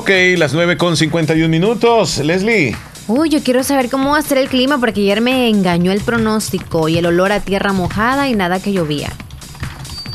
Ok, las 9 con 51 minutos. Leslie. Uy, yo quiero saber cómo va a ser el clima porque ayer me engañó el pronóstico y el olor a tierra mojada y nada que llovía.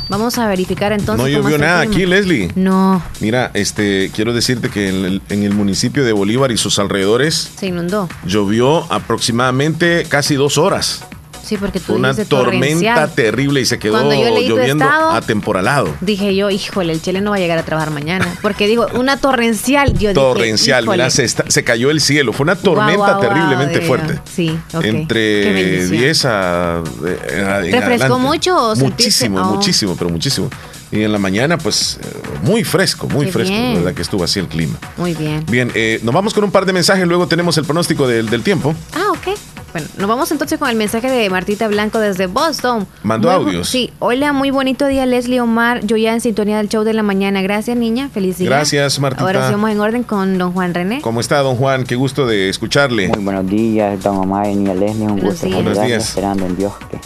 Vamos a verificar entonces. No llovió nada aquí, Leslie. No. Mira, este, quiero decirte que en el, en el municipio de Bolívar y sus alrededores Se inundó. llovió aproximadamente casi dos horas. Sí, porque tú Una tormenta terrible y se quedó lloviendo estado- atemporalado. Dije yo, híjole, el Chile no va a llegar a trabajar mañana. Porque digo, una torrencial. Yo dije, Torrencial, híjole. mira, se, está- se cayó el cielo. Fue una tormenta terriblemente fuerte. Sí, ok. Qué Entre bendición. 10 a. eh, en ¿Refrescó mucho o Muchísimo, oh. muchísimo, pero muchísimo. Y en la mañana, pues, eh, muy fresco, muy Qué fresco. bien. La que estuvo así el clima. Muy bien. Bien, eh, nos vamos con un par de mensajes, luego tenemos el pronóstico del, del tiempo. Ah, ok. Bueno, nos vamos entonces con el mensaje de Martita Blanco desde Boston. Mandó Muy audios. Sí, hola, muy bonito día Leslie Omar. Yo ya en sintonía del show de la mañana. Gracias, niña. Feliz día. Gracias, Martita. Ahora sí vamos en orden con don Juan René. ¿Cómo está, don Juan? Qué gusto de escucharle. Muy buenos días, don Omar y Leslie. Un Buenos gusto días. Buenos días. esperando en Dios que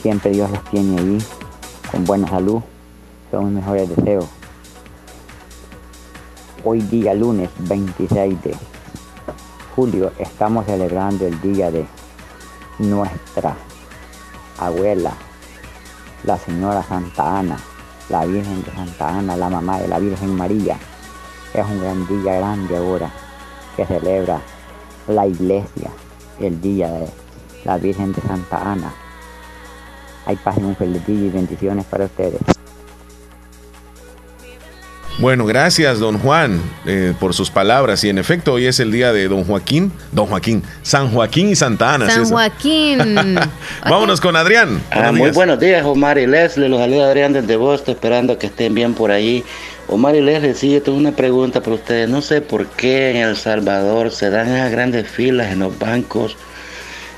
siempre Dios los tiene ahí con buena salud. Son mis mejores deseos. Hoy día lunes 26 de julio estamos celebrando el día de nuestra abuela, la señora Santa Ana, la Virgen de Santa Ana, la mamá de la Virgen María. Es un gran día grande ahora que celebra la iglesia el día de la Virgen de Santa Ana. Hay y un feliz día y bendiciones para ustedes. Bueno, gracias, don Juan, eh, por sus palabras. Y en efecto, hoy es el día de don Joaquín, don Joaquín, San Joaquín y Santa Ana. ¿sí San? Joaquín. Vámonos con Adrián. Ah, Buenos muy días. buenos días, Omar y Leslie. Los saluda Adrián desde Boston, esperando que estén bien por ahí. Omar y Leslie, sí, yo tengo una pregunta para ustedes. No sé por qué en El Salvador se dan esas grandes filas en los bancos.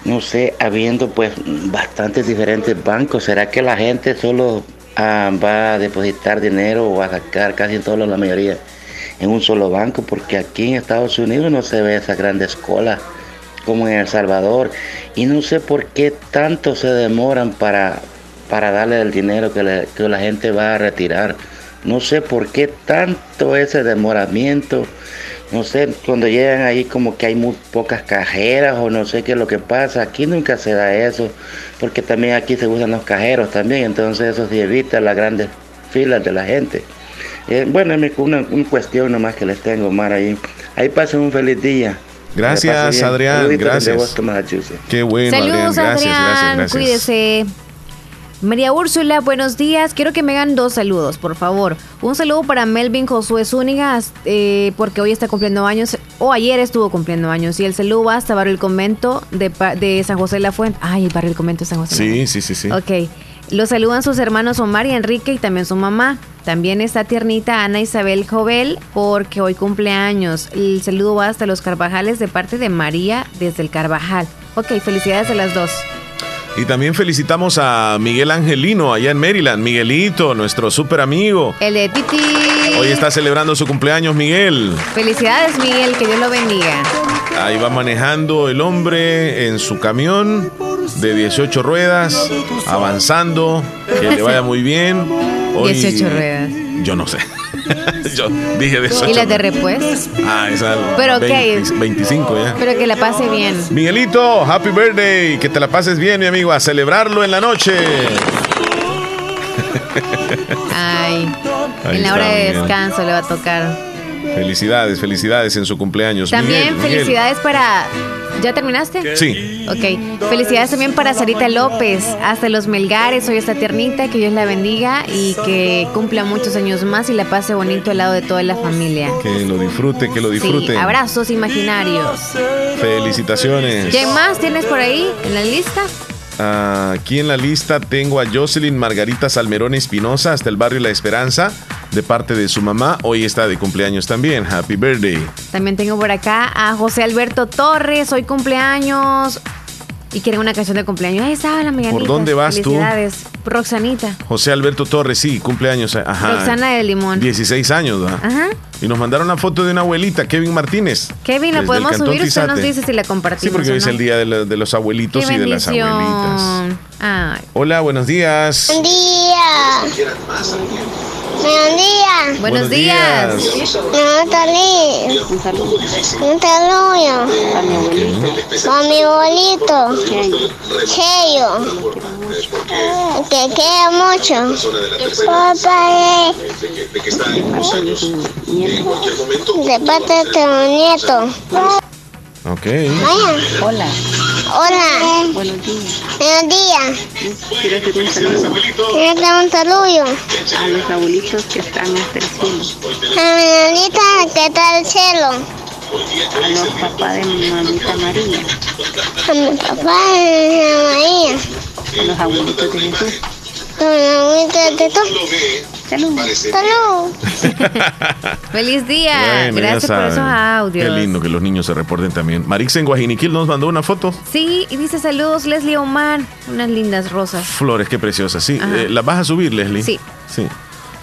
No sé, habiendo pues bastantes diferentes bancos. ¿Será que la gente solo ah, va a depositar dinero o a sacar casi en toda la mayoría en un solo banco, porque aquí en Estados Unidos no se ve esas grandes colas como en El Salvador. Y no sé por qué tanto se demoran para, para darle el dinero que, que la gente va a retirar. No sé por qué tanto ese demoramiento. No sé, cuando llegan ahí como que hay muy pocas cajeras o no sé qué es lo que pasa. Aquí nunca se da eso, porque también aquí se usan los cajeros también, entonces eso sí evita las grandes filas de la gente. Eh, bueno, es mi- una, una cuestión nomás que les tengo, Mar, ahí. Ahí pasen un feliz día. Gracias. Adrián, gracias. Boston. Qué bueno, Saludos, Adrián. Gracias, Adrián. gracias, gracias. Cuídese. María Úrsula, buenos días. Quiero que me hagan dos saludos, por favor. Un saludo para Melvin Josué Zúñiga, eh, porque hoy está cumpliendo años, o ayer estuvo cumpliendo años. Y el saludo va hasta Barrio El Convento de, de San José de la Fuente. Ay, el Barrio El Convento de San José. de la Sí, sí, sí, sí. Ok. Lo saludan sus hermanos Omar y Enrique y también su mamá. También está tiernita Ana Isabel Jovel porque hoy cumple años. El saludo va hasta los Carvajales de parte de María desde el Carvajal. Ok, felicidades a las dos. Y también felicitamos a Miguel Angelino allá en Maryland. Miguelito, nuestro súper amigo. El de Titi. Hoy está celebrando su cumpleaños, Miguel. Felicidades, Miguel, que Dios lo bendiga. Ahí va manejando el hombre en su camión de 18 ruedas, avanzando, que le vaya muy bien. Hoy- 18 ruedas. Yo no sé. Yo dije 18. ¿Y las de repuesto? Ah, esa Pero, ok. 20 25 ya. Pero que la pase bien. Miguelito, happy birthday, que te la pases bien, mi amigo, a celebrarlo en la noche. Ay, Ahí en la hora de Miguel. descanso le va a tocar. Felicidades, felicidades en su cumpleaños. También Miguel, Miguel. felicidades para... ¿Ya terminaste? Sí. Ok. Felicidades también para Sarita López, hasta los Melgares, hoy está tiernita, que Dios la bendiga y que cumpla muchos años más y la pase bonito al lado de toda la familia. Que lo disfrute, que lo disfrute. Sí, abrazos imaginarios. Felicitaciones. ¿Quién más tienes por ahí en la lista? Ah, Aquí en la lista tengo a Jocelyn Margarita Salmerón Espinosa hasta el barrio La Esperanza de parte de su mamá. Hoy está de cumpleaños también. Happy birthday. También tengo por acá a José Alberto Torres, hoy cumpleaños. Y quieren una canción de cumpleaños. Ahí estaba la mañanita. ¿Por dónde vas tú? Roxanita. José Alberto Torres, sí, cumpleaños. Ajá. Roxana de Limón. 16 años, ¿verdad? Ajá. Y nos mandaron la foto de una abuelita, Kevin Martínez. Kevin, ¿la podemos subir? Usted nos dice si la compartimos. Sí, porque hoy es el día de, la- de los abuelitos Qué y de las abuelitas. Ay. Hola, buenos días. Buen día. Buen día. Buenos días. No, Tali. Un saludo. Un saludo. A mi abuelito. Cheyo. Que quiero mucho. Papá, de parte de tu nieto. Ok. Hola. Hola. Buenos días. Buenos días. Quiero hacer un saludo Quiero dar un saludo. a los abuelitos que están hasta el cielo, A mi abuelita que está al cielo. a los papás de mi mamita María, A mi papá a mi María. a los abuelitos de Jesús. Salud. Salud. Feliz día. Bueno, Gracias por esos audios. Qué lindo que los niños se reporten también. Marix en Guajiniquil nos mandó una foto. Sí, y dice saludos Leslie Omar. Unas lindas rosas. Flores, qué preciosas. Sí, eh, ¿las vas a subir, Leslie? Sí. Sí.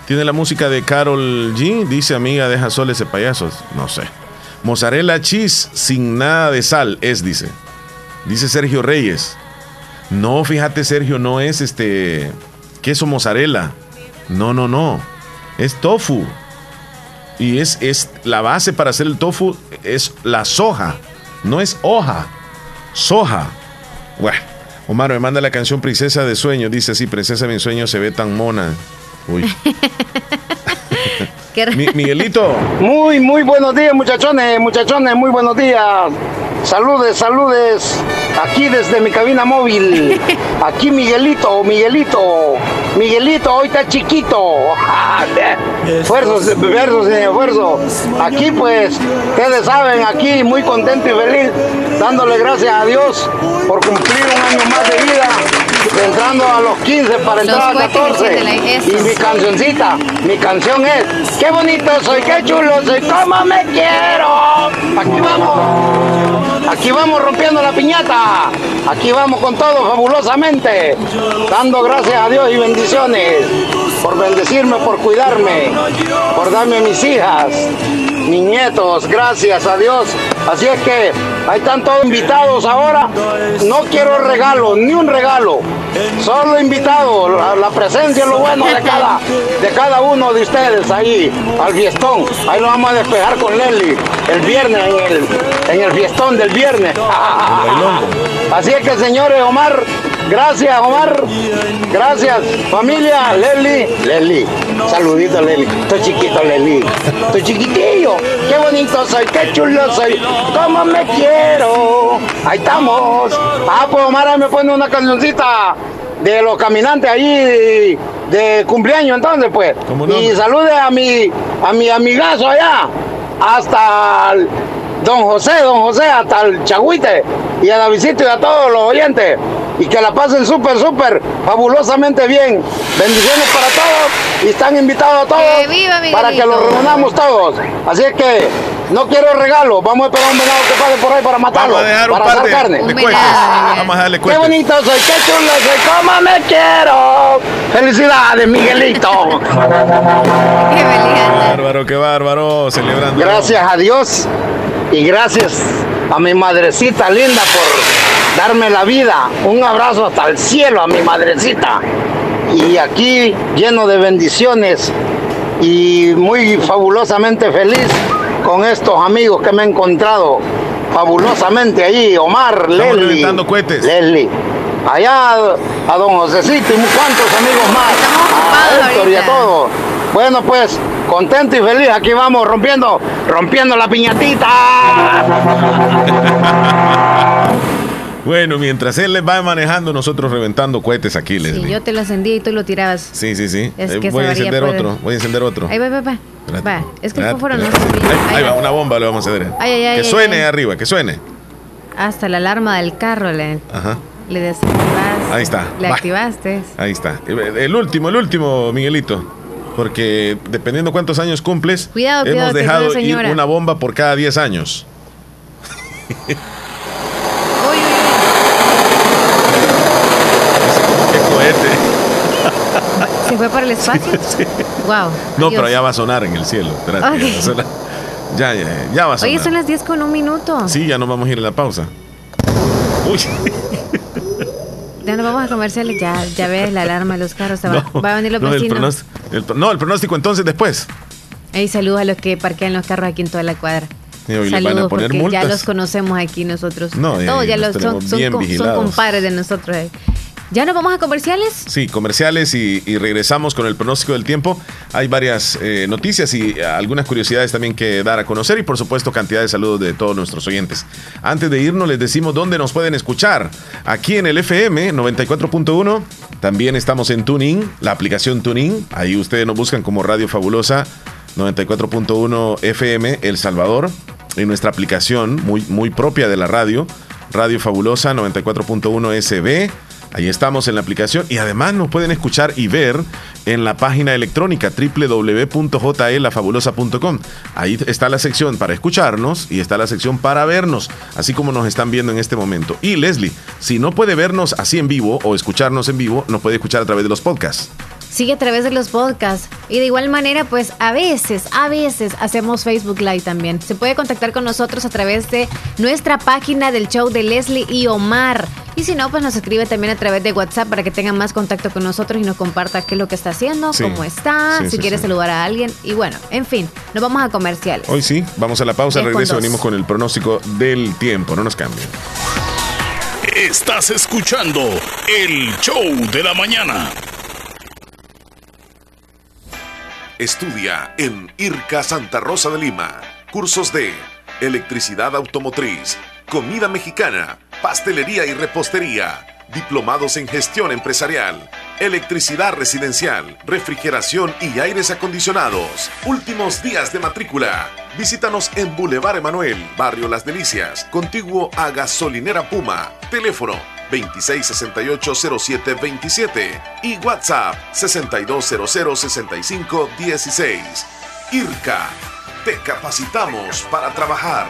Tiene la música de Carol G. Dice amiga, deja soles de payasos. No sé. Mozzarella cheese sin nada de sal es, dice. Dice Sergio Reyes. No, fíjate, Sergio, no es este queso mozzarella. No, no, no. Es tofu. Y es, es la base para hacer el tofu es la soja. No es hoja. Soja. Bueno, Omar me manda la canción Princesa de Sueño. Dice así, Princesa de mi sueño se ve tan mona. Uy. Mi- Miguelito. Muy, muy buenos días, muchachones, muchachones, muy buenos días. Saludes, saludes. Aquí desde mi cabina móvil. Aquí Miguelito, Miguelito. Miguelito, hoy está chiquito. Esfuerzos, esfuerzos, esfuerzo. Aquí pues, ustedes saben, aquí muy contento y feliz, dándole gracias a Dios por cumplir un año más de vida, entrando a los 15 para entrar a cohetes 14. enciéndela, eso. Y mi cancioncita, mi canción es, qué bonito soy, qué chulo soy, cómo me quiero. Aquí vamos, aquí vamos rompiendo la piñata, aquí vamos con todo fabulosamente, dando gracias a Dios y bendiciones. por bendecirme, por cuidarme, por darme mis hijas, mis nietos, gracias a Dios. Así es que ahí están todos invitados ahora. No quiero regalo, ni un regalo. Solo invitados, la, la presencia es lo bueno de cada, de cada uno de ustedes ahí, al fiestón. Ahí lo vamos a despejar con Leslie el viernes, en el, en el fiestón del viernes. Así es que señores, Omar, gracias Omar, gracias familia, Leslie, Leslie, saludito Leslie, estoy chiquito Leslie, estoy chiquitillo, qué bonito soy, qué chulo soy, cómo me quiero, ahí estamos. Ah, pues Omar ahí me pone una cancioncita de los caminantes ahí de cumpleaños entonces pues. Y salude a mi, a mi amigazo allá, hasta el don José, don José, hasta el Chagüite y a Davidito y a todos los oyentes. Y que la pasen súper, súper, fabulosamente bien. Bendiciones para todos y están invitados a todos Que viva para que los reunamos todos. Así es que no quiero regalo, vamos a esperar un venado que pase por ahí para matarlo, Vamos a dejar un para par de, carne. de. Vamos a darle Qué cuetes. bonito soy, qué chulo soy, cómo me quiero. Felicidades, Miguelito. Qué bárbaro, qué bárbaro. Celebrando. Gracias a Dios y gracias a mi madrecita linda por darme la vida. Un abrazo hasta el cielo a mi madrecita. Y aquí lleno de bendiciones y muy fabulosamente feliz con estos amigos que me he encontrado fabulosamente ahí. Omar, Leslie. cohetes. Leslie. Allá a don Josecito y cuantos amigos más. A Héctor y a todos. Bueno, pues, contento y feliz. Aquí vamos rompiendo, rompiendo la piñatita. Bueno, mientras él les va manejando, nosotros reventando cohetes aquí, Sí, Leslie. yo te lo encendí y tú lo tirabas. Sí, sí, sí. Es Eh, que voy a encender otro. Voy a encender otro. Ahí va, va, va. Espérate, Va, es que el fósforo no servía. Ahí, va, una bomba le vamos a hacer. Ay, ay, ay, que suene arriba, que suene. Hasta la alarma del carro le, Ajá. le desactivaste. Ahí está. Le Va. activaste. Ahí está. El último, el último, Miguelito. Porque dependiendo cuántos años cumples, Cuidado, hemos cuidado, dejado ir una bomba por cada 10 años. ¡Qué cohete! ¿Se fue para el espacio? Wow. No, adiós. pero ya va a sonar en el cielo. Espérate, ya va a sonar. Ya, ya, ya va a sonar. Oye, son las 10 con un minuto. Sí, ya nos vamos a ir a la pausa. Uy, Ya nos vamos a comerciales. Ya, ya ves la alarma de los carros. Se va, no, va a venir los no, vecinos. el- no, el pronóstico entonces después. Ahí saludos a los que parquean los carros aquí en toda la cuadra. Y hoy Saludos van a poner porque ya los conocemos aquí nosotros. No, eh, Todos ya los los son, son, son compadres de nosotros. eh. ¿Ya nos vamos a comerciales? Sí, comerciales y, regresamos con el pronóstico del tiempo. Hay varias eh, noticias y eh, algunas curiosidades también que dar a conocer y por supuesto cantidad de saludos de todos nuestros oyentes. Antes de irnos les decimos dónde nos pueden escuchar. Aquí en el FM 94.1, también estamos en Tuning, la aplicación Tuning. Ahí ustedes nos buscan como Radio Fabulosa 94.1 FM El Salvador en nuestra aplicación muy, muy propia de la radio. Radio Fabulosa 94.1 SB. Ahí estamos en la aplicación y además nos pueden escuchar y ver en la página electrónica www.jlafabulosa.com. Ahí está la sección para escucharnos y está la sección para vernos, así como nos están viendo en este momento. Y Leslie, si no puede vernos así en vivo o escucharnos en vivo, nos puede escuchar a través de los podcasts. Sigue a través de los podcasts. Y de igual manera, pues a veces, a veces hacemos Facebook Live también. Se puede contactar con nosotros a través de nuestra página del show de Leslie y Omar. Y si no, pues nos escribe también a través de WhatsApp para que tengan más contacto con nosotros y nos comparta qué es lo que está haciendo, Sí. cómo está, Sí, si sí, quiere sí. saludar a alguien. Y bueno, en fin, nos vamos a comerciales. Hoy sí, vamos a la pausa, al con regreso dos. venimos con el pronóstico del tiempo, no nos cambien. Estás escuchando el show de la mañana. Estudia en IRCA Santa Rosa de Lima. Cursos de electricidad automotriz, comida mexicana, pastelería y repostería, diplomados en gestión empresarial, electricidad residencial, refrigeración y aires acondicionados. Últimos días de matrícula. Visítanos en Boulevard Emanuel, Barrio Las Delicias, contiguo a Gasolinera Puma. Teléfono 2668-0727 y WhatsApp 6200-6516. IRCA, te capacitamos para trabajar.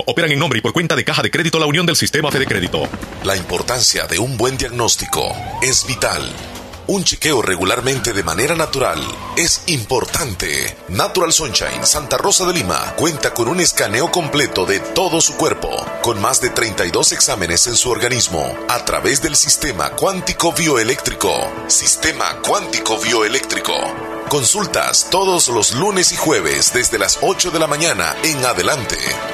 operan en nombre y por cuenta de Caja de Crédito La Unión del Sistema Fede Crédito. La importancia de un buen diagnóstico es vital. Un chequeo regularmente de manera natural es importante. Natural Sunshine Santa Rosa de Lima cuenta con un escaneo completo de todo su cuerpo, con más de 32 exámenes en su organismo, a través del sistema cuántico bioeléctrico. Sistema cuántico bioeléctrico. Consultas todos los lunes y jueves desde las 8 de la mañana en adelante.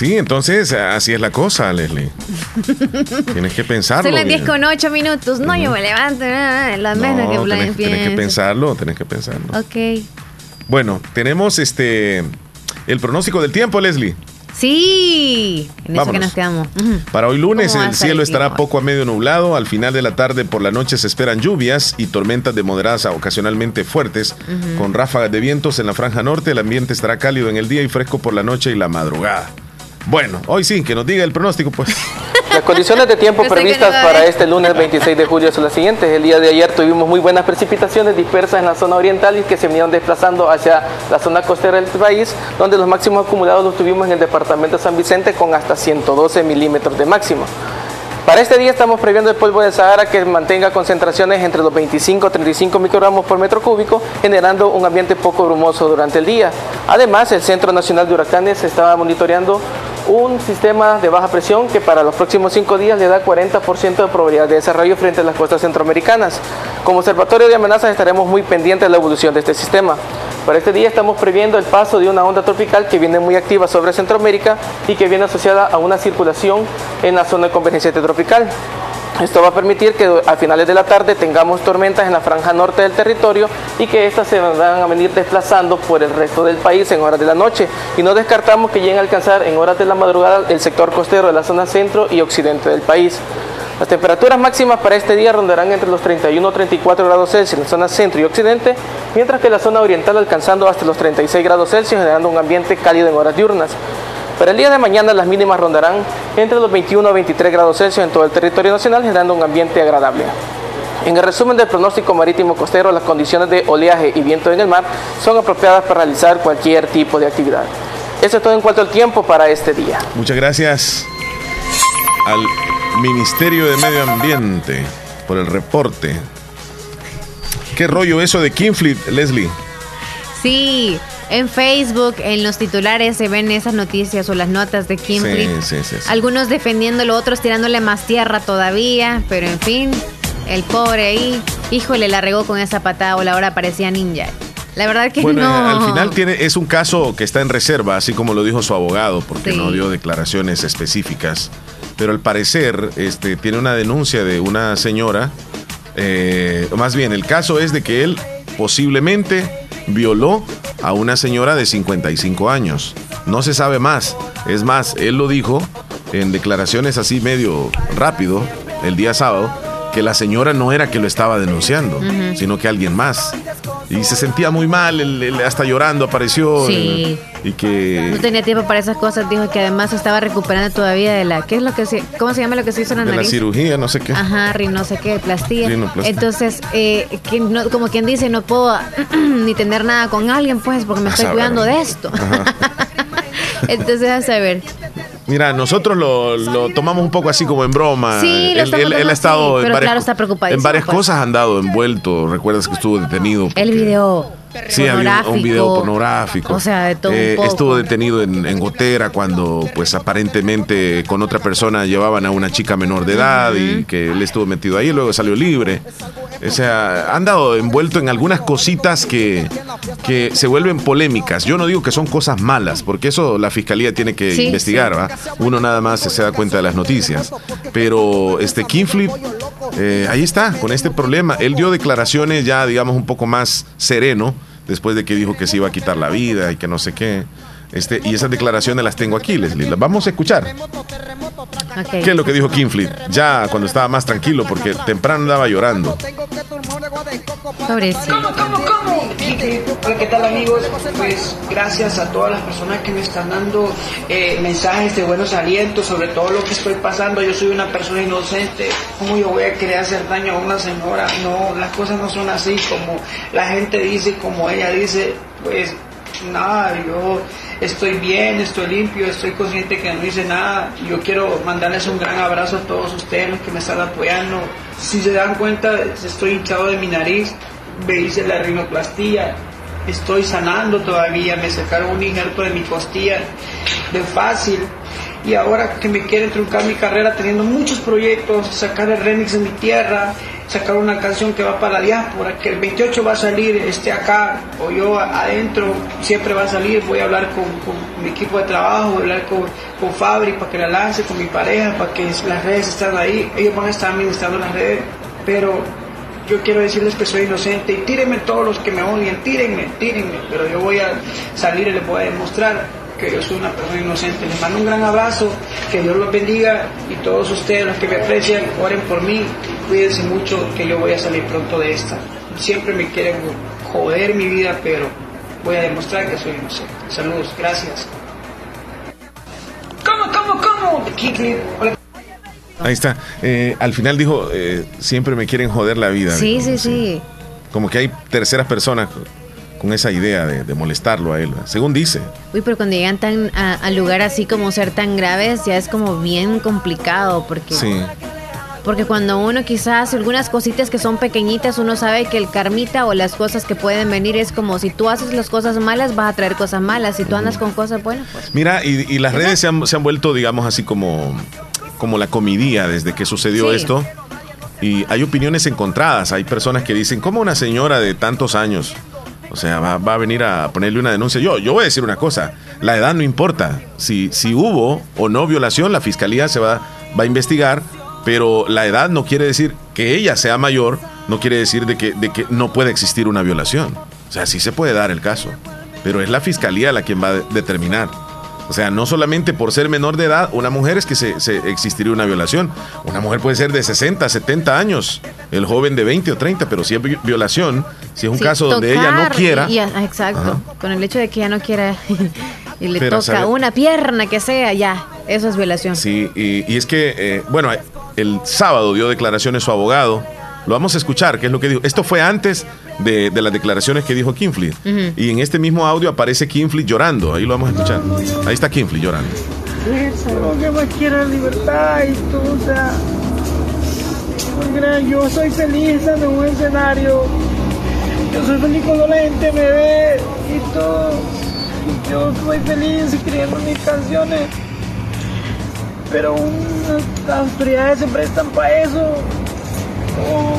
Sí, entonces así es la cosa, Leslie. tienes que pensarlo. Son las 10 bien. con 8 minutos. No, yo me levanto. eh, La menos que No, tenés, tenés que pensarlo, tenés que pensarlo. Ok. Bueno, tenemos este el pronóstico del tiempo, Leslie. Sí, en eso que nos quedamos. Para hoy lunes ¿Cómo va a el cielo el estará poco a medio nublado. Al final de la tarde por la noche se esperan lluvias y tormentas de moderadas a ocasionalmente fuertes, con ráfagas de vientos en la franja norte. El ambiente estará cálido en el día y fresco por la noche y la madrugada. Bueno, hoy sí, que nos diga el pronóstico, pues. Las condiciones de tiempo previstas para este lunes 26 de julio son las siguientes. El día de ayer tuvimos muy buenas precipitaciones dispersas en la zona oriental y que se vinieron desplazando hacia la zona costera del país, donde los máximos acumulados los tuvimos en el departamento de San Vicente con hasta 112 milímetros de máximo. Para este día estamos previendo el polvo del Sahara que mantenga concentraciones entre los 25 y 35 microgramos por metro cúbico, generando un ambiente poco brumoso durante el día. Además, el Centro Nacional de Huracanes estaba monitoreando un sistema de baja presión que para los próximos cinco días le da 40% de probabilidad de desarrollo frente a las costas centroamericanas. Como observatorio de amenazas estaremos muy pendientes de la evolución de este sistema. Para este día estamos previendo el paso de una onda tropical que viene muy activa sobre Centroamérica y que viene asociada a una circulación en la zona de convergencia tropical. Esto va a permitir que a finales de la tarde tengamos tormentas en la franja norte del territorio y que estas se van a venir desplazando por el resto del país en horas de la noche. Y no descartamos que lleguen a alcanzar en horas de la madrugada el sector costero de la zona centro y occidente del país. Las temperaturas máximas para este día rondarán entre los 31 y 34 grados Celsius en la zona centro y occidente, mientras que la zona oriental alcanzando hasta los 36 grados Celsius, generando un ambiente cálido en horas diurnas. Para el día de mañana las mínimas rondarán entre los 21 a 23 grados Celsius en todo el territorio nacional, generando un ambiente agradable. En el resumen del pronóstico marítimo costero, las condiciones de oleaje y viento en el mar son apropiadas para realizar cualquier tipo de actividad. Eso es todo en cuanto al tiempo para este día. Muchas gracias al Ministerio de Medio Ambiente por el reporte. ¿Qué rollo eso de Kinfleet, Leslie? Sí, en Facebook, en los titulares se ven esas noticias o las notas de Kim Sí, sí, sí. Algunos defendiéndolo, otros tirándole más tierra todavía, pero en fin, el pobre ahí, híjole, la regó con esa patada o la hora parecía ninja. La verdad que Bueno, no. al final tiene, es un caso que está en reserva, así como lo dijo su abogado, porque no dio declaraciones específicas. Pero al parecer este, tiene una denuncia de una señora. eh, más bien, el caso es de que él posiblemente violó a una señora de 55 años. No se sabe más. Es más, él lo dijo en declaraciones así medio rápido el día sábado, que la señora no era que lo estaba denunciando, sino que alguien más. Y se sentía muy mal, él- él hasta llorando apareció. Sí. eh, Y que... No tenía tiempo para esas cosas, dijo que además estaba recuperando todavía de la, ¿qué es lo que se, cómo se llama lo que se hizo en la de la cirugía, no sé qué. Ajá, no sé qué, plastía. Rinoplastia. Entonces, eh, que no- como quien dice, no puedo ni tener nada con alguien, pues, porque me A estoy saber. cuidando de esto. Entonces, a saber. Mira, nosotros lo, lo tomamos un poco así como en broma. Sí, él, él- él ha estado así, en pero varias, claro, está en varias pues. cosas ha andado envuelto. Recuerdas que estuvo detenido. El video. Sí, había un- video pornográfico. O sea, de todo un Eh, poco. Estuvo detenido en, en Gotera cuando, pues aparentemente con otra persona llevaban a una chica menor de edad y que él estuvo metido ahí y luego salió libre. O sea, ha andado envuelto en algunas cositas que, que se vuelven polémicas. Yo no digo que son cosas malas, porque eso la fiscalía tiene que Sí, investigar, sí. ¿va? Uno nada más se da cuenta de las noticias. Pero este Kinflip, eh, ahí está, con este problema. Él dio declaraciones ya, digamos, un poco más sereno, después de que dijo que se iba a quitar la vida y que no sé qué. Este, y esas declaraciones las tengo aquí, Leslie. Las vamos a escuchar. Ok. ¿Qué es lo que dijo Kinflip? Ya cuando estaba más tranquilo, porque temprano andaba llorando. Pobrecito. Hola, ¿qué tal amigos? Pues gracias a todas las personas que me están dando eh, mensajes de buenos alientos sobre todo lo que estoy pasando. Yo soy una persona inocente. ¿Cómo yo voy a querer hacer daño a una señora? No, las cosas no son así como la gente dice, como ella dice. Pues nada, yo estoy bien, estoy limpio, estoy consciente que no hice nada. Yo quiero mandarles un gran abrazo a todos ustedes los que me están apoyando. Si se dan cuenta, estoy hinchado de mi nariz, me hice la rinoplastía, estoy sanando todavía, me sacaron un injerto de mi costilla de fácil. Y ahora que me quieren truncar mi carrera teniendo muchos proyectos, sacar el remix de mi tierra, sacar una canción que va para la diáspora, que el 28 va a salir, esté acá o yo adentro, siempre va a salir, voy a hablar con, mi equipo de trabajo, voy a hablar con, con Fabri para que la lance, con mi pareja, para que las redes estén ahí, ellos van a estar administrando las redes, pero yo quiero decirles que soy inocente y tírenme todos los que me odien, tírenme, tírenme, pero yo voy a salir y les voy a demostrar que yo soy una persona inocente. Les mando un gran abrazo, que Dios los bendiga y todos ustedes, los que me aprecian, oren por mí, cuídense mucho, que yo voy a salir pronto de esta. Siempre me quieren joder mi vida, pero voy a demostrar que soy inocente. Saludos, gracias. ¿Cómo, cómo, cómo? Hola. Ahí está. Eh, al final dijo, eh, siempre me quieren joder la vida. Sí, sí, sí. Como que hay terceras personas con esa idea de, de molestarlo a él, según dice. Uy, pero cuando llegan tan a, a lugar así como ser tan graves, ya es como bien complicado porque Sí. Porque cuando uno quizás hace algunas cositas que son pequeñitas, uno sabe que el karmita o las cosas que pueden venir es como si tú haces las cosas malas, vas a traer cosas malas. Si tú andas con cosas buenas, pues Mira, y, y las redes se han, se han vuelto, digamos, así como, como la comidía desde que sucedió Sí. esto. Y hay opiniones encontradas. Hay personas que dicen, ¿cómo una señora de tantos años? O sea, va, va a venir a ponerle una denuncia. Yo, yo voy a decir una cosa, la edad no importa. Si, si hubo o no violación, la fiscalía se va, va a investigar, pero la edad no quiere decir que ella sea mayor, no quiere decir de que, de que no puede existir una violación. O sea, sí se puede dar el caso, pero es la fiscalía la quien va a de- determinar. O sea, no solamente por ser menor de edad, una mujer es que se, se existiría una violación. Una mujer puede ser de 60, 70 años, el joven de 20 o 30, pero si es vi- violación, si es un Sí, caso donde ella no quiera, y- y- exacto. Ajá. Con el hecho de que ella no quiera y le Pero, toca ¿sabe? una pierna que sea, ya, eso es violación. Sí, y, y es que, eh, bueno, el sábado dio declaraciones su abogado. Lo vamos a escuchar, qué es lo que dijo. Esto fue antes de, de las declaraciones que dijo Kinfleet. Ujú. Y en este mismo audio aparece Kinfleet llorando. Ahí lo vamos a escuchar. Ahí está Kinfleet llorando. Lo que más quiero libertad y tú, o sea. yo soy feliz en un escenario. Yo soy feliz cuando la gente me ve y todo. Yo soy feliz escribiendo mis canciones. Pero unas- las autoridades se prestan para eso. Oh,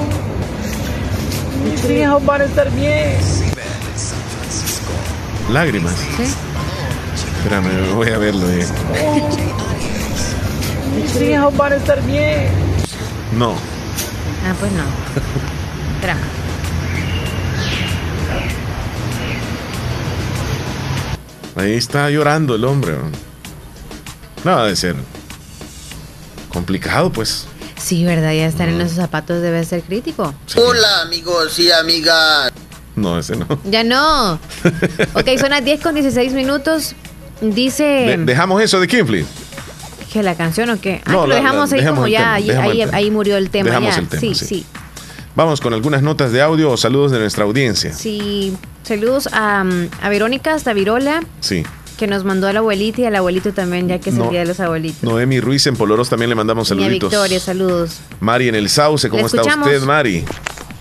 mis hijos van a estar bien. Lágrimas. Espérame, voy a verlo. eh. Oh, mis hijos van a estar bien. No. Ah, pues no. Espera. Ahí está llorando el hombre. ¿no? No, ha de ser complicado, pues. Sí, verdad, ya estar en esos zapatos debe ser crítico. Hola amigos y amigas. No, ese no. Ya no. Ok, son las 10 con 16 minutos. Dice De- dejamos eso de Kinfleet. que la canción o qué. Ah, No, lo dejamos la- ahí dejamos como ya, tema, ahí, ahí, murió el tema Dejamos ya. el tema, sí, sí. sí, Vamos con algunas notas de audio o saludos de nuestra audiencia. sí. Saludos a, a Verónica hasta Virola, Sí. Que nos mandó a la abuelita y al abuelito también, ya que es No. el día de los abuelitos. Noemi Ruiz en Poloros también le mandamos Y a saluditos. Victoria, saludos. Mari en el Sauce, ¿cómo está usted, Mari?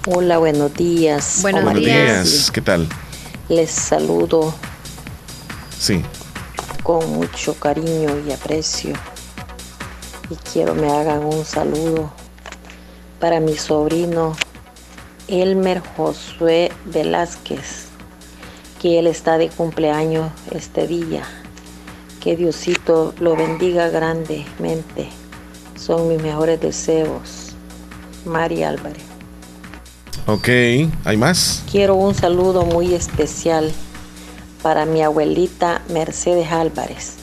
Hola, buenos días. Buenos Omar días. ¿Qué tal? Les saludo Sí. con mucho cariño y aprecio. Y quiero me hagan un saludo para mi sobrino Elmer Josué Velázquez, que él está de cumpleaños este día. Que Diosito lo bendiga grandemente. Son mis mejores deseos. Mari Álvarez. Ok, ¿hay más? Quiero un saludo muy especial para mi abuelita Mercedes Álvarez.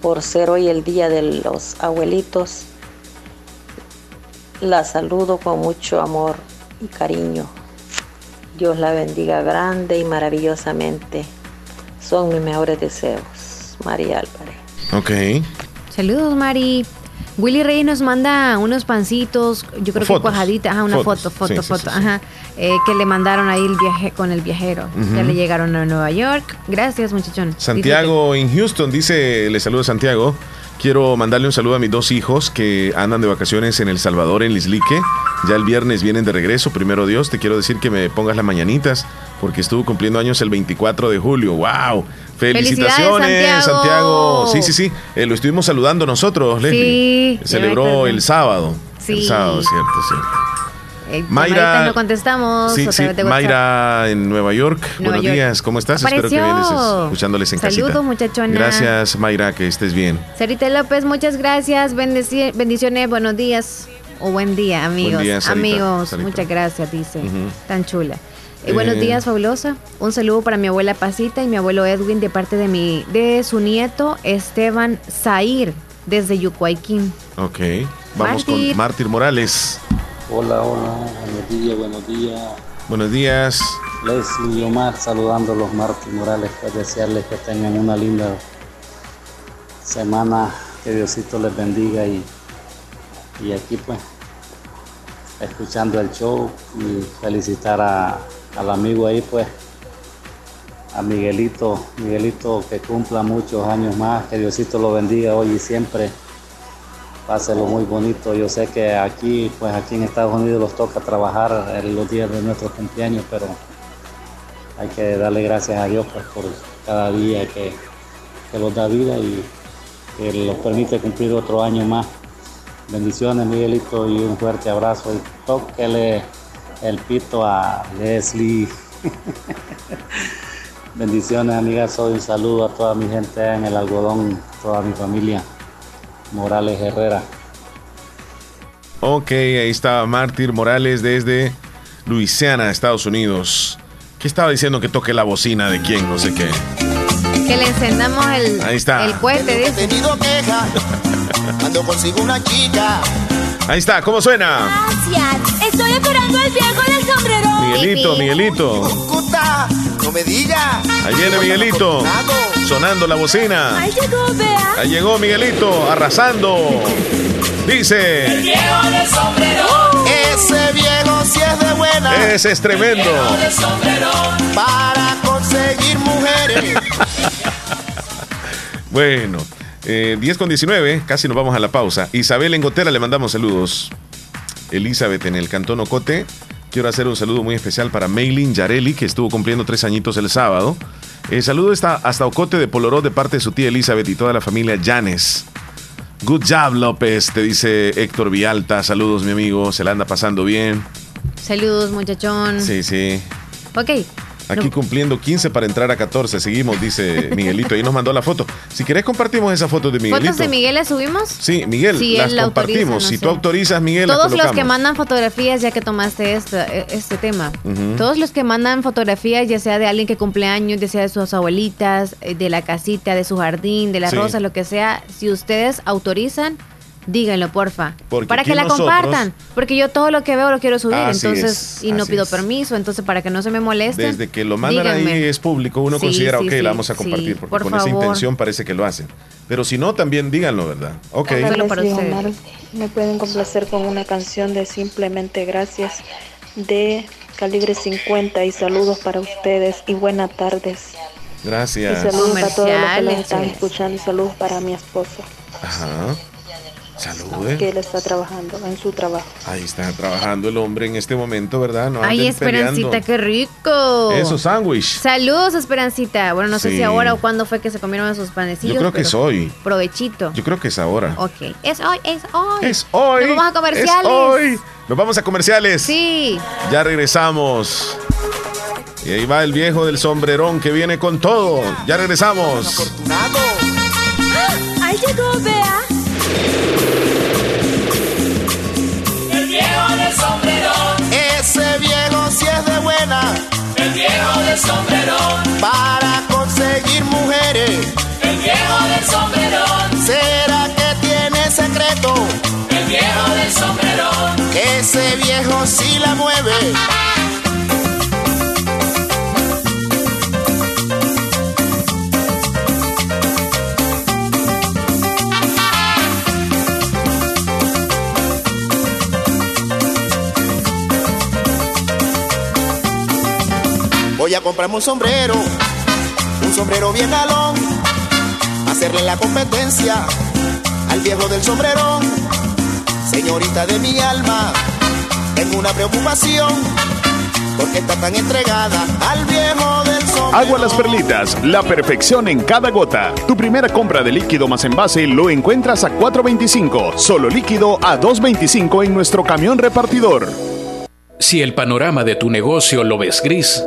Por ser hoy el día de los abuelitos, la saludo con mucho amor y cariño. Dios la bendiga grande y maravillosamente. Son mis mejores deseos. María Álvarez. Ok. Saludos, Mari. Willy Reyes nos manda unos pancitos, yo creo que cuajaditas, ajá, una Fotos. foto, foto, Sí, foto, sí, sí. ajá, eh, que le mandaron ahí el viaje con el viajero. Ya Ujú. le llegaron a Nueva York. Gracias, muchachón. Santiago en Houston dice, le saludo Santiago. Quiero mandarle un saludo a mis dos hijos que andan de vacaciones en El Salvador, en Lislique. Ya el viernes vienen de regreso, primero Dios. Te quiero decir que me pongas las mañanitas porque estuvo cumpliendo años el 24 de julio. ¡Wow! Felicitaciones, Santiago. Santiago. Sí, sí, sí. Eh, lo estuvimos saludando nosotros, Leslie. Sí, Celebró el sábado. Sí. El sábado, cierto, cierto. Eh, Mayra- no contestamos. Sí, sí. Mayra en Nueva York. Nueva Buenos York. días, ¿cómo estás? Espero que Apareció. vienes escuchándoles en Saludos, casita. muchachona. Gracias, Mayra, que estés bien. Sarita López, muchas gracias. Bendici- bendiciones, buenos días. O buen día, amigos. día, Sarita, amigos, Sarita. muchas gracias, dice. Tan chula. Eh, buenos Eh, días, fabulosa. Un saludo para mi abuela Pasita y mi abuelo Edwin de parte de mi de su nieto Esteban Zair desde Yucuayquín. Ok. Vamos Mártir. con Mártir Morales. Hola, hola, buenos días, buenos días. Buenos días. Leslie y Omar saludando a los Martín Morales, pues desearles que tengan una linda semana, que Diosito les bendiga y, y aquí pues escuchando el show y felicitar a- al amigo ahí pues a Miguelito, Miguelito que cumpla muchos años más, que Diosito lo bendiga hoy y siempre. Páselo muy bonito. Yo sé que aquí, pues aquí en Estados Unidos los toca trabajar los días de nuestros cumpleaños, pero hay que darle gracias a Dios pues, por cada día que, que los da vida y que los permite cumplir otro año más. Bendiciones, Miguelito, y un fuerte abrazo. Y tóquele el pito a Leslie. Bendiciones, amigas. Hoy un saludo a toda mi gente en el algodón, toda mi familia. Morales Herrera. Ok, ahí está Mártir Morales desde Luisiana, Estados Unidos. ¿Qué estaba diciendo que toque la bocina de quién? No sé qué. Que le encendamos el, Ahí está. el cohete, dice. tenido queja cuando consigo una chica. Ahí está, ¿cómo suena? Gracias. Estoy esperando al viejo del sombrero. Miguelito, Miguelito. Puta, no me diga. Ahí viene Miguelito. Sonando la bocina. Ahí llegó, vea. Ahí llegó Miguelito, arrasando. Dice. viejo del sombrero. Ese viejo si es de buena. Ese es tremendo. Viejo del sombrero. Para conseguir mujeres. Bueno, eh, 10 con 19, casi nos vamos a la pausa. Isabel Engotera, le mandamos saludos. Elizabeth en el Cantón Ocote. Quiero hacer un saludo muy especial para Maylin Yareli, que estuvo cumpliendo tres añitos el sábado. El saludo está hasta Ocote de Poloró de parte de su tía Elizabeth y toda la familia Llanes. Good job, López, te dice Héctor Vialta. Saludos, mi amigo. Se la anda pasando bien. Saludos, muchachón. Sí, sí. Ok. Aquí cumpliendo 15 para entrar a 14. Seguimos, dice Miguelito. Ahí nos mandó la foto. Si querés, compartimos esa foto de Miguelito. ¿Fotos de Miguel las subimos? Sí, Miguel, Si las autoriza, compartimos. no si sé. tú autorizas, Miguel, las Todos los que mandan fotografías, ya que tomaste esta- e- este tema, todos los que mandan fotografías, ya sea de alguien que cumple años, ya sea de sus abuelitas, eh, de la casita, de su jardín, de las Sí. rosas, lo que sea, si ustedes autorizan, díganlo, porfa. Porque para que la nosotros- compartan. Porque yo todo lo que veo lo quiero subir, Así entonces, es, y no pido es. permiso, entonces para que no se me molesten. Desde que lo mandan díganme. ahí es público, uno Sí, considera, sí, ok, sí, la vamos a sí, compartir, porque por con esa intención parece que lo hacen. Pero si no, también díganlo, ¿verdad? Ok. Para. Omar, me pueden complacer con una canción de Simplemente Gracias de Calibre 50 y saludos para ustedes y buenas tardes. Y Gracias. saludos para todos los que nos Comerciales, están escuchando y saludos para mi esposo Ajá. Salude. que él está trabajando en su trabajo. Ahí está trabajando el hombre en este momento, ¿verdad? No Ay, Esperancita, peleando. qué rico. Eso, sándwich. Saludos, Esperancita. Bueno, no sé si ahora o cuándo fue que se comieron esos panecillos. Yo creo que pero es hoy. Provechito. Yo creo que es ahora. Ok. Es hoy, es hoy. Es hoy. Nos vamos a comerciales. Es hoy. Nos vamos a comerciales. Sí. Ya regresamos. Y ahí va el viejo del sombrerón que viene con todo. Ya regresamos. Ahí llegó, vea. Del sombrero. Para conseguir mujeres. El viejo del sombrero. ¿Será que tiene secreto? El viejo del sombrero. Ese viejo sí la mueve. Voy a comprarme un sombrero, un sombrero bien galón, hacerle la competencia al viejo del sombrerón. Señorita de mi alma, tengo una preocupación, porque está tan entregada al viejo del sombrerón. Agua Las Perlitas, la perfección en cada gota. Tu primera compra de líquido más envase lo encuentras a 4.25, solo líquido a 2.25 en nuestro camión repartidor. Si el panorama de tu negocio lo ves gris,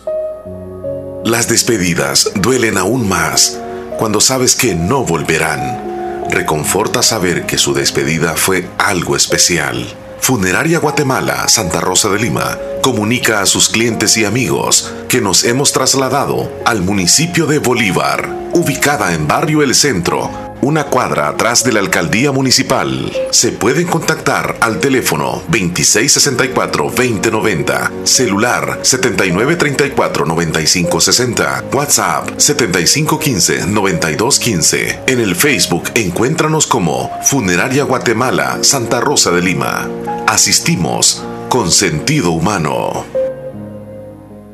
Las despedidas duelen aún más cuando sabes que no volverán. Reconforta saber que su despedida fue algo especial. Funeraria Guatemala, Santa Rosa de Lima, comunica a sus clientes y amigos que nos hemos trasladado al municipio de Bolívar, ubicada en Barrio El Centro, una cuadra atrás de la alcaldía municipal. Se pueden contactar al teléfono 2664-2090, celular 7934-9560, WhatsApp 7515-9215. En el Facebook encuéntranos como Funeraria Guatemala, Santa Rosa de Lima. Asistimos con sentido humano.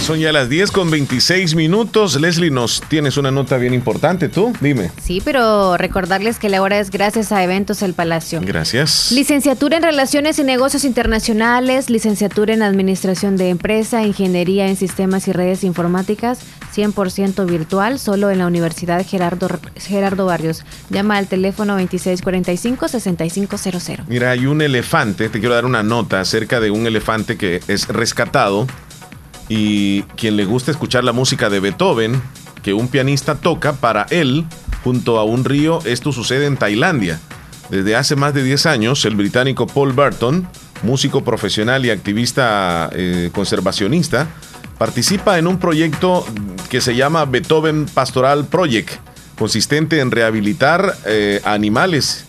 Son ya las 10 con 26 minutos. Leslie, nos tienes una nota bien importante, ¿tú? Dime. Sí, pero recordarles que la hora es gracias a Eventos El Palacio. Gracias. Licenciatura en Relaciones y Negocios Internacionales, licenciatura en Administración de Empresa, Ingeniería en Sistemas y Redes Informáticas, 100% virtual, solo en la Universidad Gerardo, Gerardo Barrios. Llama al teléfono 2645-6500. Mira, hay un elefante, te quiero dar una nota acerca de un elefante que es rescatado y quien le gusta escuchar la música de Beethoven, que un pianista toca para él junto a un río, esto sucede en Tailandia. Desde hace más de 10 años, el británico Paul Burton, músico profesional y activista eh, conservacionista, participa en un proyecto que se llama Beethoven Pastoral Project, consistente en rehabilitar eh, animales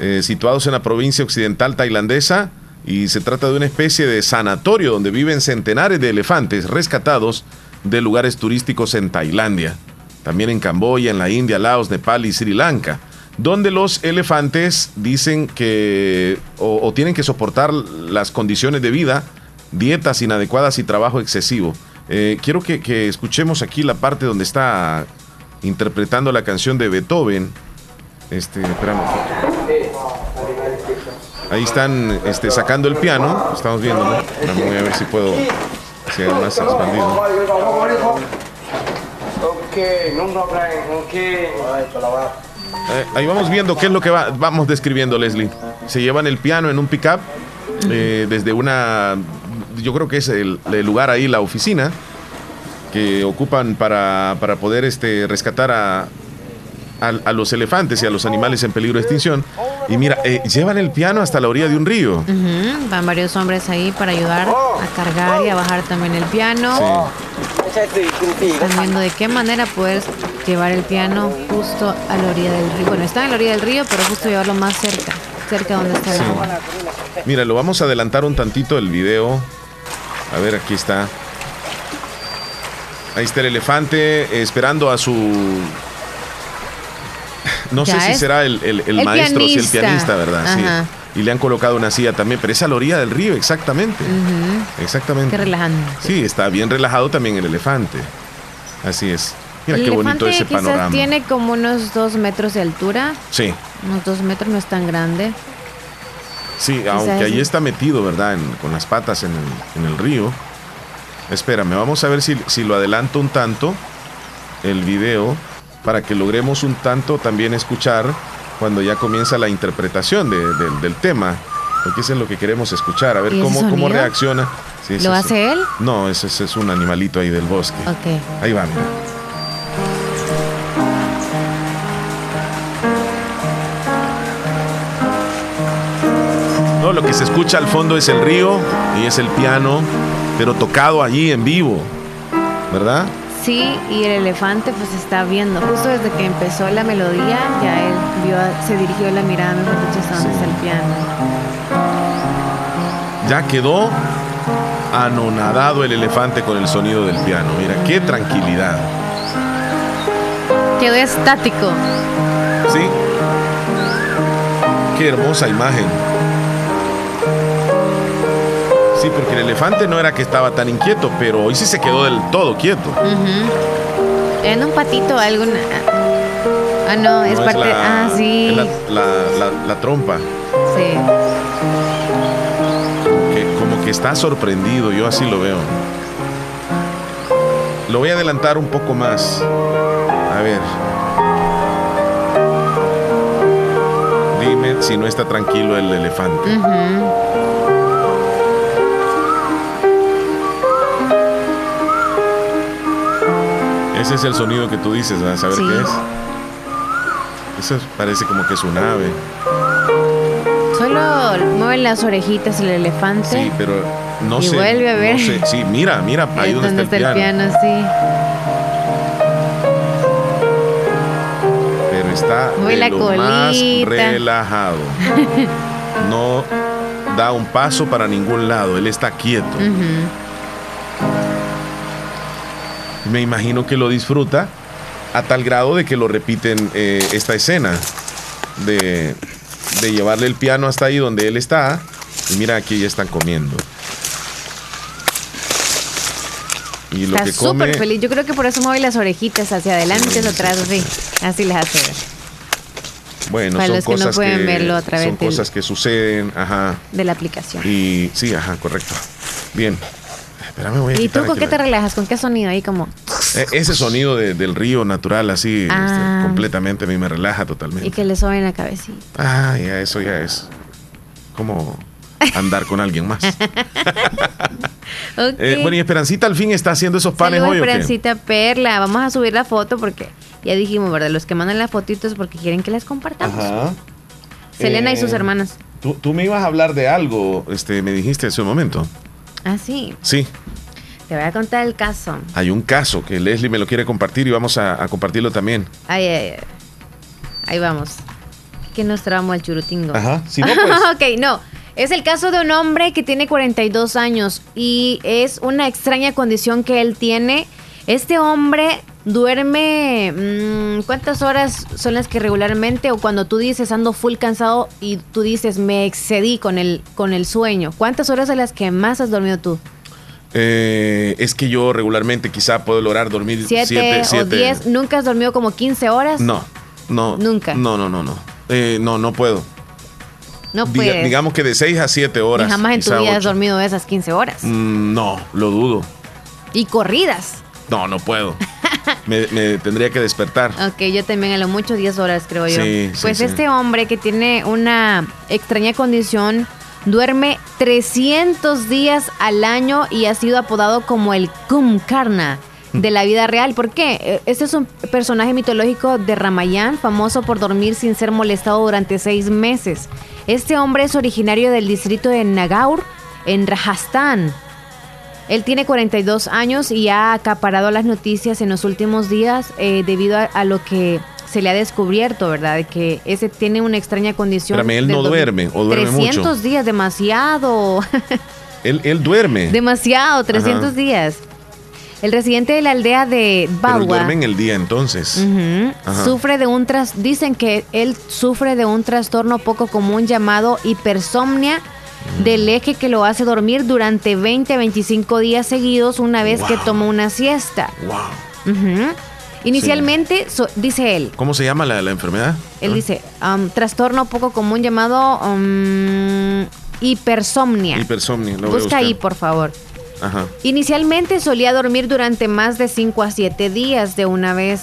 eh, situados en la provincia occidental tailandesa y se trata de una especie de sanatorio donde viven centenares de elefantes rescatados de lugares turísticos en Tailandia, también en Camboya, en la India, Laos, Nepal y Sri Lanka, donde los elefantes dicen que o, tienen que soportar las condiciones de vida, dietas inadecuadas y trabajo excesivo. Eh, quiero que, que escuchemos aquí la parte donde está interpretando la canción de Beethoven. Este, espérame. Ahí están este, sacando el piano. Estamos viendo, ¿no? Voy a ver si puedo hacer más expandido. Eh, ahí vamos viendo qué es lo que va- vamos describiendo, Leslie. Se llevan el piano en un pickup eh, desde una, yo creo que es el, el lugar ahí, la oficina, que ocupan para, para poder este, rescatar a, a, a los elefantes y a los animales en peligro de extinción. Y mira, eh, llevan el piano hasta la orilla de un río. Van varios hombres ahí para ayudar a cargar y a bajar también el piano. Están viendo de qué manera puedes llevar el piano justo a la orilla del río. Bueno, está en la orilla del río, pero justo llevarlo más cerca, cerca donde está el agua. Mira, lo vamos a adelantar un tantito el video. A ver, aquí está. Ahí está el elefante esperando a su. No Ya sé si será el, el- el el maestro, si el pianista. pianista, ¿verdad? Ajá. Sí. Y le han colocado una silla también, pero es a la orilla del río, exactamente. Exactamente. Qué relajante. Sí, está bien relajado también el elefante. Así es. Mira el qué bonito elefante ese quizás panorama. tiene como unos dos metros de altura. Sí, Unos dos metros no es tan grande. sí, Quizás aunque ahí está metido, ¿verdad? En- con las patas en el, en el río. Espérame, vamos a ver si, si lo adelanto un tanto, el video, para que logremos un tanto también escuchar cuando ya comienza la interpretación de- del- del tema. Porque eso es lo que queremos escuchar, a ver ¿Y ese cómo, cómo reacciona. Sí, ¿Lo hace él? No, ese, ese es un animalito ahí del bosque. Ahí va, mira. No, lo que se escucha al fondo es el río y es el piano, pero tocado allí en vivo, ¿verdad? Sí, y el elefante pues está viendo. Justo desde que empezó la melodía, ya él vio, se dirigió la mirada, mejor dicho, hasta donde está el piano. Ya quedó anonadado el elefante con el sonido del piano. Mira, qué tranquilidad. Quedó estático. ¿Sí? Qué hermosa imagen. Sí, porque el elefante no era que estaba tan inquieto, pero hoy sí se quedó del todo quieto. En un patito, algún. Ah, no, es No, parte. la- ah, sí. es la, la- la- la trompa. Sí. que como que está sorprendido, yo así lo veo. Lo voy a adelantar un poco más. A ver. Dime si no está tranquilo el elefante. Ujú. Ese es el sonido que tú dices, ¿vas a Sí. qué es? Eso parece como que es un ave. Solo mueve las orejitas el elefante. Sí, pero no Y sé. vuelve a ver. no sé. Sí, mira, mira, ahí Es donde está el piano. piano, sí. Pero está de la lo más relajado. No da un paso para ningún lado, él está quieto. Me imagino que lo disfruta a tal grado de que lo repiten eh, esta escena de, de llevarle el piano hasta ahí donde él está. Y mira, aquí ya están comiendo. Y lo Está que súper feliz. Yo creo que por eso mueve las orejitas hacia adelante y hacia atrás, así. Así las hace ver. Bueno, Para son los que no cosas pueden verlo a través son del- cosas que suceden, ajá. de la aplicación. Y sí, ajá, correcto. Bien. Espérame, voy a ¿Y tú con qué te relajas? ¿Con qué sonido ahí como? Eh, Ese sonido de- del río natural, así, este, Ah. completamente, a mí me relaja totalmente. Y que le soben la cabecita. Ah, ya, eso ya es. Como andar con alguien más. Eh, bueno, y Esperancita al fin está haciendo esos panes hoy, ¿o qué? Esperancita Perla. Vamos a subir la foto porque ya dijimos, ¿verdad? Los que mandan las fotitos porque quieren que las compartamos. Ajá. Selena y sus Eh, hermanas. Tú, tú me ibas a hablar de algo, este, me dijiste hace un momento. Ah, sí. Sí, Te voy a contar el caso. hay un caso que Leslie me lo quiere compartir y vamos a, a compartirlo también. Ay, ay, ay. Ahí vamos. Que nos trabamos al churutingo. Ajá. Si no, pues. ok, no. Es el caso de un hombre que tiene 42 años y es una extraña condición que él tiene. Este hombre duerme. mm, ¿Cuántas horas son las que regularmente? O cuando tú dices ando full cansado y tú dices me excedí con el, con el sueño. ¿Cuántas horas son las que más has dormido tú? Eh, es que yo regularmente quizá puedo lograr dormir ¿Siete, siete, o siete- 10? ¿Nunca has dormido como 15 horas? No, no. Nunca. No, no, no, no. Eh, no, no puedo. No Diga- digamos que de 6 a 7 Y horas. jamás en tu vida has dormido esas 15 horas. Mm, no, lo dudo. Y corridas. No, no puedo. me, me tendría que despertar. Ok, yo también a lo mucho 10 horas creo yo. Sí, pues sí. este hombre que tiene una extraña condición duerme 300 días al año y ha sido apodado como el Kumkarna de la vida real. ¿Por qué? Eh, Este es un personaje mitológico de Ramayana, famoso por dormir sin ser molestado durante seis meses. Este hombre es originario del distrito de Nagaur, en Rajasthan. Él tiene 42 años y ha acaparado las noticias en los últimos días eh, debido a, a lo que se le ha descubierto, ¿verdad? De que ese tiene una extraña condición. Espérame, él no duerme, o duerme 300 mucho. días, demasiado. Él, él duerme. demasiado, 300 Ajá. días. El residente de la aldea de Pero Bagua duerme en el día entonces. Sufre de un tras dicen que él sufre de un trastorno poco común llamado hipersomnia. Del eje que lo hace dormir durante 20 a 25 días seguidos una vez que toma una siesta. Wow. Inicialmente, so- dice él, ¿Cómo se llama la, la enfermedad? él dice, um, trastorno poco común llamado um, hipersomnia. Hipersomnia. lo Busca ahí, por favor. Ajá. Inicialmente solía dormir durante más de 5 a 7 días de una vez,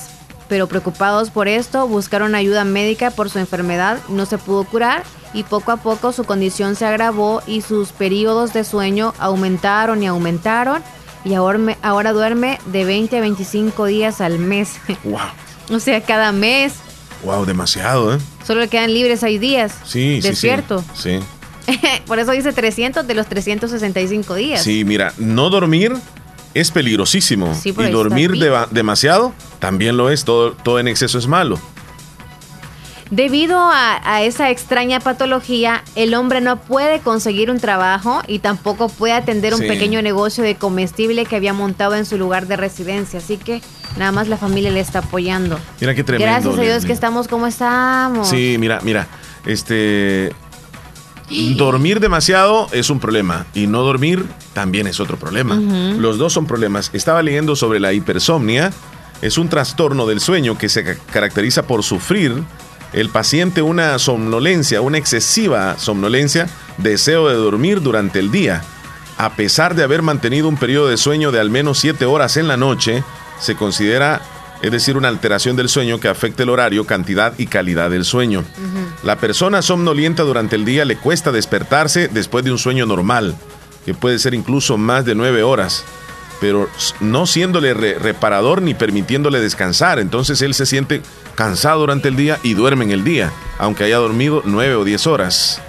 pero preocupados por esto, buscaron ayuda médica por su enfermedad, no se pudo curar y poco a poco su condición se agravó y sus periodos de sueño aumentaron y aumentaron y ahora, me- ahora duerme de 20 a 25 días al mes. Wow. o sea, cada mes Wow, demasiado, ¿eh? solo le quedan libres 6 días. Sí, sí, sí. Despierto. Sí. por eso dice 300 de los 365 días. Sí, mira, no dormir es peligrosísimo. Sí, y dormir deba- demasiado también lo es. Todo, todo en exceso es malo. Debido a, a esa extraña patología, el hombre no puede conseguir un trabajo y tampoco puede atender un Sí. pequeño negocio de comestible que había montado en su lugar de residencia. Así que nada más la familia le está apoyando. Mira qué tremendo. Gracias a Dios Leslie. que estamos como estamos. Sí, mira, mira. Este. Dormir demasiado es un problema y no dormir también es otro problema. Los dos son problemas. Estaba leyendo sobre la hipersomnia. Es un trastorno del sueño que se ca- caracteriza por sufrir el paciente una somnolencia, una excesiva somnolencia, deseo de dormir durante el día. A pesar de haber mantenido un periodo de sueño de al menos 7 horas en la noche, se considera, es decir, una alteración del sueño que afecta el horario, cantidad y calidad del sueño. La persona somnolienta durante el día le cuesta despertarse después de un sueño normal, que puede ser incluso más de 9 horas, pero no siéndole re- reparador ni permitiéndole descansar. Entonces él se siente cansado durante el día y duerme en el día, aunque haya dormido 9 o 10 horas.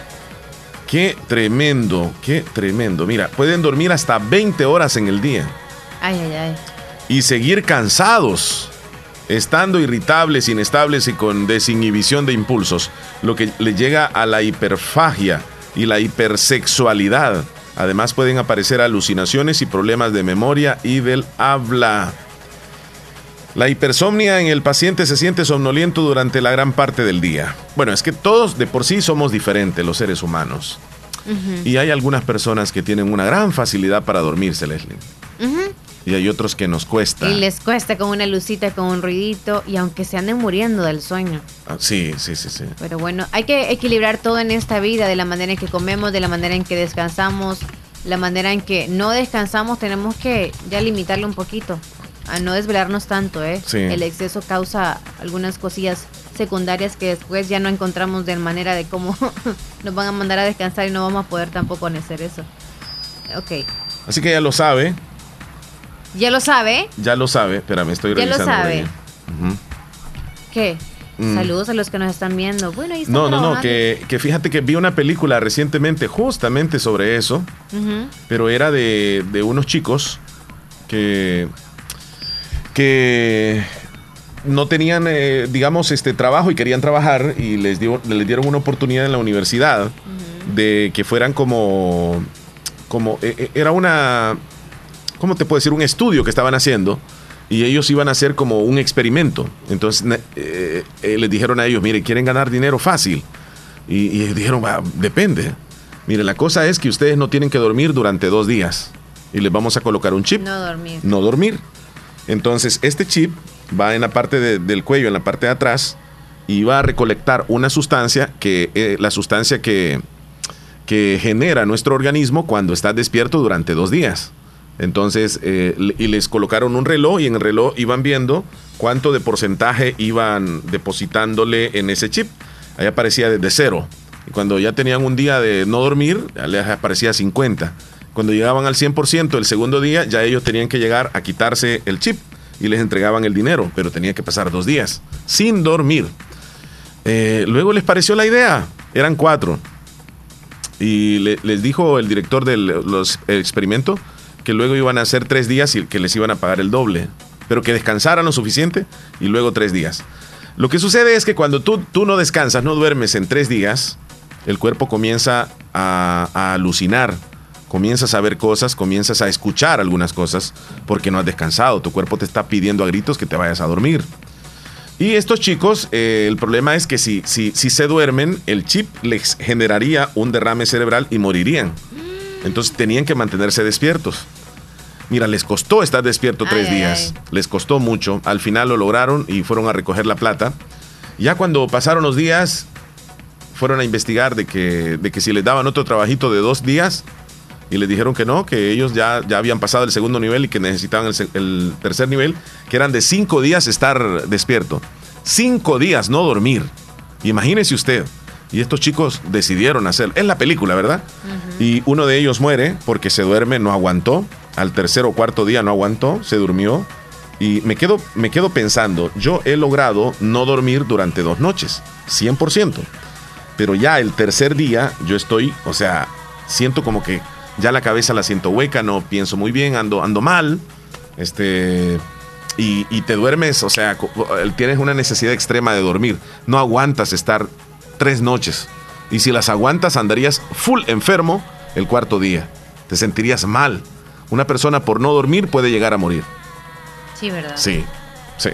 Qué tremendo, qué tremendo. Mira, pueden dormir hasta 20 horas en el día Ay, ay, ay. y seguir cansados, estando irritables, inestables y con desinhibición de impulsos, lo que le llega a la hiperfagia y la hipersexualidad. Además pueden aparecer alucinaciones y problemas de memoria y del habla. La hipersomnia en el paciente se siente somnoliento durante la gran parte del día. Bueno, es que todos de por sí somos diferentes los seres humanos. Y hay algunas personas que tienen una gran facilidad para dormirse, Leslie. Y hay otros que nos cuesta. Y les cuesta con una lucita, con un ruidito, y aunque se anden muriendo del sueño. Ah, Sí, sí, sí, sí. Pero bueno, hay que equilibrar todo en esta vida, de la manera en que comemos, de la manera en que descansamos, la manera en que no descansamos, tenemos que ya limitarlo un poquito, a no desvelarnos tanto, ¿eh? Sí. El exceso causa algunas cosillas secundarias que después ya no encontramos de manera de cómo nos van a mandar a descansar y no vamos a poder tampoco hacer eso. Ok, Así que ya lo sabe, ya lo sabe, ya lo sabe. Espérame, estoy Ya lo revisando. sabe. ¿qué? Mm. Saludos a los que nos están viendo. Bueno, ahí están No, no, no, que, que fíjate que vi una película recientemente justamente sobre eso, pero era de, de unos chicos que, que no tenían, eh, digamos, este trabajo y querían trabajar y les, dio, les dieron una oportunidad en la universidad de que fueran como, como eh, eh, era una, ¿cómo te puedo decir? Un estudio que estaban haciendo y ellos iban a hacer como un experimento. Entonces eh, eh, les dijeron a ellos, mire, ¿quieren ganar dinero fácil? Y, y dijeron, "Ah, depende. Mire, la cosa es que ustedes no tienen que dormir durante dos días y les vamos a colocar un chip No dormir. no dormir. Entonces, este chip va en la parte de- del cuello, en la parte de atrás, y va a recolectar una sustancia que, eh, la sustancia que, que genera nuestro organismo cuando estás despierto durante dos días. Entonces, eh, y les colocaron un reloj y en el reloj iban viendo cuánto de porcentaje iban depositándole en ese chip. Ahí aparecía desde cero. Y cuando ya tenían un día de no dormir, ya les aparecía 50. Cuando llegaban al 100% el segundo día, ya ellos tenían que llegar a quitarse el chip y les entregaban el dinero, pero tenía que pasar dos días sin dormir. Eh, luego les pareció la idea, eran cuatro. Y le- les dijo el director del los, experimento que luego iban a hacer tres días y que les iban a pagar el doble, pero que descansaran lo suficiente y luego tres días. Lo que sucede es que cuando tú, tú no descansas, no duermes en tres días, el cuerpo comienza a, a alucinar, comienzas a ver cosas, comienzas a escuchar algunas cosas porque no has descansado, tu cuerpo te está pidiendo a gritos que te vayas a dormir. Y estos chicos, eh, el problema es que si, si, si se duermen, el chip les generaría un derrame cerebral y morirían. Entonces tenían que mantenerse despiertos. Mira, les costó estar despierto tres Ay, ay, días. Les costó mucho. Al final lo lograron y fueron a recoger la plata. Ya cuando pasaron los días, fueron a investigar de que, de que si les daban otro trabajito de dos días y les dijeron que no, que ellos ya, ya habían pasado el segundo nivel y que necesitaban el, el tercer nivel, que eran de cinco días estar despierto. Cinco días no dormir. Imagínese usted. Y estos chicos decidieron hacer. Es la película, ¿verdad? Y uno de ellos muere porque se duerme, no aguantó. Al tercer o cuarto día no aguantó, se durmió. Y me quedo, me quedo pensando, yo he logrado no dormir durante dos noches, 100%. Pero ya el tercer día yo estoy, o sea, siento como que ya la cabeza la siento hueca, no pienso muy bien, ando, ando mal. Este. Y, y te duermes, o sea, co- tienes una necesidad extrema de dormir. No aguantas estar tres noches. Y si las aguantas, andarías full enfermo el cuarto día. Te sentirías mal. Una persona por no dormir puede llegar a morir. Sí, ¿verdad? Sí, sí.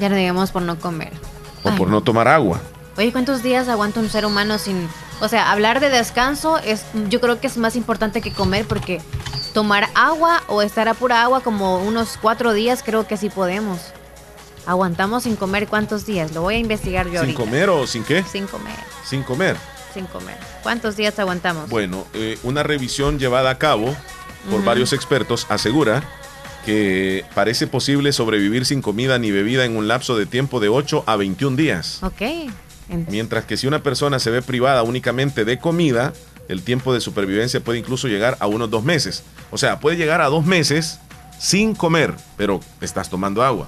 Ya no digamos por no comer. O por no tomar agua. Oye, ¿cuántos días aguanta un ser humano sin... O sea, hablar de descanso es, yo creo que es más importante que comer porque tomar agua o estar a pura agua como unos cuatro días creo que sí podemos. Aguantamos sin comer cuántos días. Lo voy a investigar yo ¿Sin ahorita. comer o sin qué? Sin comer, Sin comer. sin comer. ¿Cuántos días aguantamos? Bueno, eh, una revisión llevada a cabo por varios expertos asegura que parece posible sobrevivir sin comida ni bebida en un lapso de tiempo de 8 a 21 días. Ok. En- Mientras que si una persona se ve privada únicamente de comida, el tiempo de supervivencia puede incluso llegar a unos dos meses. O sea, puede llegar a dos meses sin comer, pero estás tomando agua.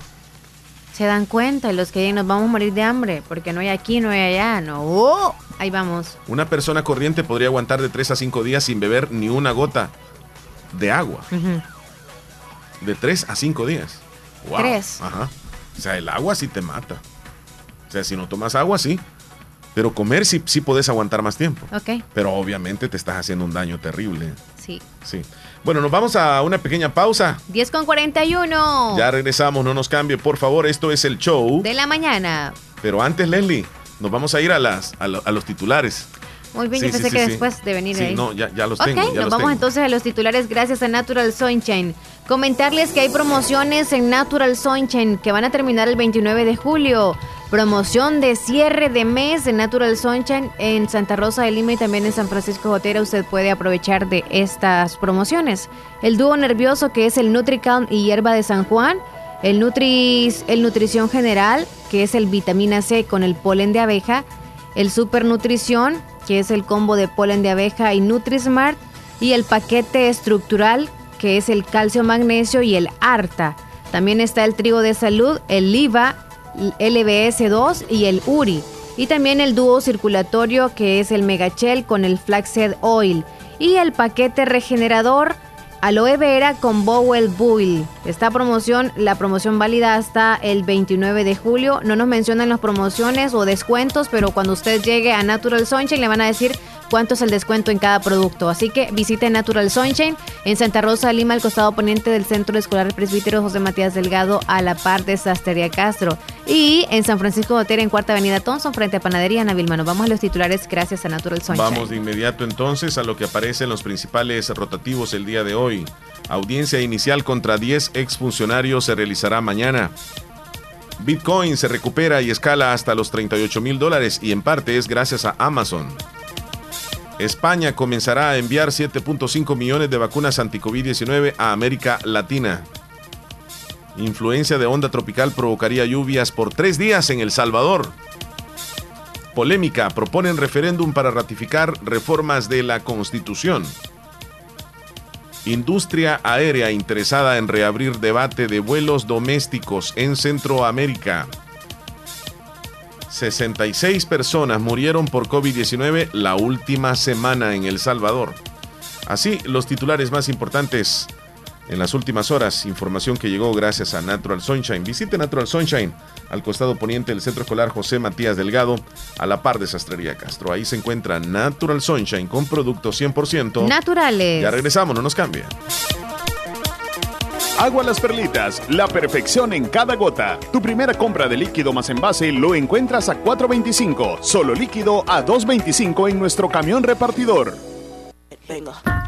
Se dan cuenta los que nos vamos a morir de hambre porque no hay aquí, no hay allá, no. ¡Oh! Ahí vamos. Una persona corriente podría aguantar de 3 a 5 días sin beber ni una gota de agua. De 3 a 5 días. Wow. Tres. Ajá. O sea, el agua sí te mata. O sea, si no tomas agua, sí. Pero comer sí, sí podés aguantar más tiempo. Ok, Pero obviamente te estás haciendo un daño terrible. sí. Sí. Bueno, nos vamos a una pequeña pausa. 10 con 41 Ya regresamos, no nos cambie, por favor. Esto es el show. de la mañana. Pero antes, Leslie, nos vamos a ir a, las, a, lo- a los titulares. Muy bien, Sí, yo pensé sí, que sí. después de venir Sí, ahí. no, ya, ya los Ok, tengo. ya nos los vamos tengo. entonces a los titulares gracias a Natural Sunshine. Comentarles que hay promociones en Natural Sunshine que van a terminar el 29 de julio. Promoción de cierre de mes de Natural Sunshine en Santa Rosa de Lima y también en San Francisco Jotera. Usted puede aprovechar de estas promociones. El dúo nervioso que es el NutriCalm y hierba de San Juan. El, Nutris, el Nutrición General, que es el vitamina C con el polen de abeja. El Super Nutrición, que es el combo de polen de abeja y NutriSmart. Y el paquete estructural, que es el calcio, magnesio y el ARTA. También está el trigo de salud, el LIVA, LBS2 y el URI. Y también el dúo circulatorio, que es el Megachel con el Flaxseed Oil. Y el paquete regenerador, Aloe Vera con Bowel Bull. Esta promoción, la promoción válida hasta el 29 de julio. No nos mencionan las promociones o descuentos, pero cuando usted llegue a Natural Sunshine le van a decir cuánto es el descuento en cada producto. Así que visite Natural Sunshine en Santa Rosa, Lima, al costado poniente del Centro Escolar Presbítero José Matías Delgado, a la par de Sastería Castro. Y en San Francisco de en Cuarta Avenida Thompson, frente a Panadería Ana Vilma. Nos vamos a los titulares gracias a Natural Sunshine. Vamos de inmediato entonces a lo que aparece en los principales rotativos el día de hoy. Audiencia inicial contra 10 exfuncionarios se realizará mañana. Bitcoin se recupera y escala hasta los 38 mil dólares y en parte es gracias a Amazon. España comenzará a enviar 7.5 millones de vacunas anti-COVID-19 a América Latina. Influencia de onda tropical provocaría lluvias por tres días en El Salvador. Polémica. Proponen referéndum para ratificar reformas de la Constitución. Industria aérea interesada en reabrir debate de vuelos domésticos en Centroamérica. 66 personas murieron por COVID-19 la última semana en El Salvador. Así, los titulares más importantes en las últimas horas. Información que llegó gracias a Natural Sunshine. Visite Natural Sunshine al costado poniente del Centro Escolar José Matías Delgado, a la par de Sastrería Castro. Ahí se encuentra Natural Sunshine con productos 100% naturales. Ya regresamos, no nos cambie. Agua Las Perlitas, la perfección en cada gota. Tu primera compra de líquido más envase lo encuentras a 4.25, solo líquido a 2.25 en nuestro camión repartidor. Venga.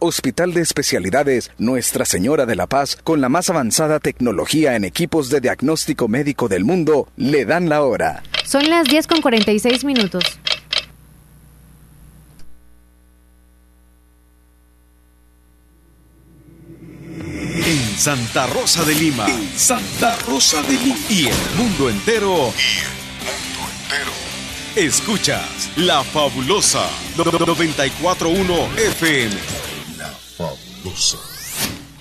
Hospital de Especialidades Nuestra Señora de la Paz, con la más avanzada tecnología en equipos de diagnóstico médico del mundo, le dan la hora. Son las 10 con 46 minutos. En Santa Rosa de Lima. Santa Rosa de Lima. Y el mundo entero. Y el mundo entero. Escuchas La Fabulosa 941 FM. Fabulosa.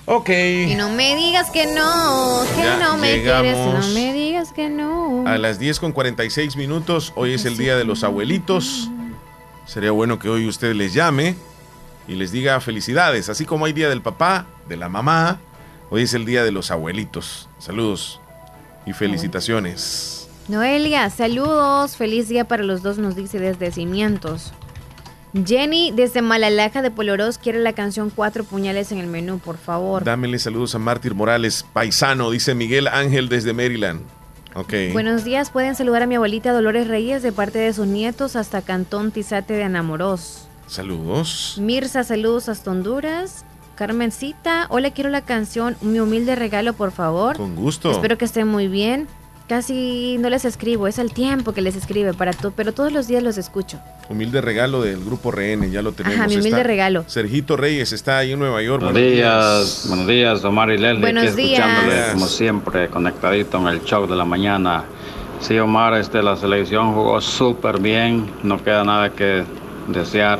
Ok. Y no me digas que no, que Ya no me llegamos. quieres, no me digas que no. A las 10 con 46 minutos, hoy es el día de los abuelitos. Sería bueno que hoy usted les llame y les diga felicidades. Así como hay día del papá, de la mamá, hoy es el día de los abuelitos. Saludos y felicitaciones. Noelia, saludos, feliz día para los dos, nos dice desde Cimientos. Jenny, desde Malalaja de Polorós, quiere la canción Cuatro Puñales en el menú, por favor. Dámele saludos a Mártir Morales, paisano, dice Miguel Ángel desde Maryland. Ok. Buenos días, pueden saludar a mi abuelita Dolores Reyes de parte de sus nietos hasta Cantón Tizate de Anamoros. Saludos. Mirza, saludos hasta Honduras. Carmencita, hola, quiero la canción Mi humilde regalo, por favor. Con gusto. Espero que estén muy bien. Casi no les escribo, es el tiempo que les escribe para todo, pero todos los días los escucho. Humilde regalo del grupo RN, ya lo tenemos. Ajá, mi humilde Está- regalo. Sergito Reyes está ahí en Nueva York. Buenos días, buenos días, Omar y Leslie. Buenos aquí días. escuchándole, como siempre, conectadito en el show de la mañana. Sí, Omar, este, la selección jugó súper bien, no queda nada que desear.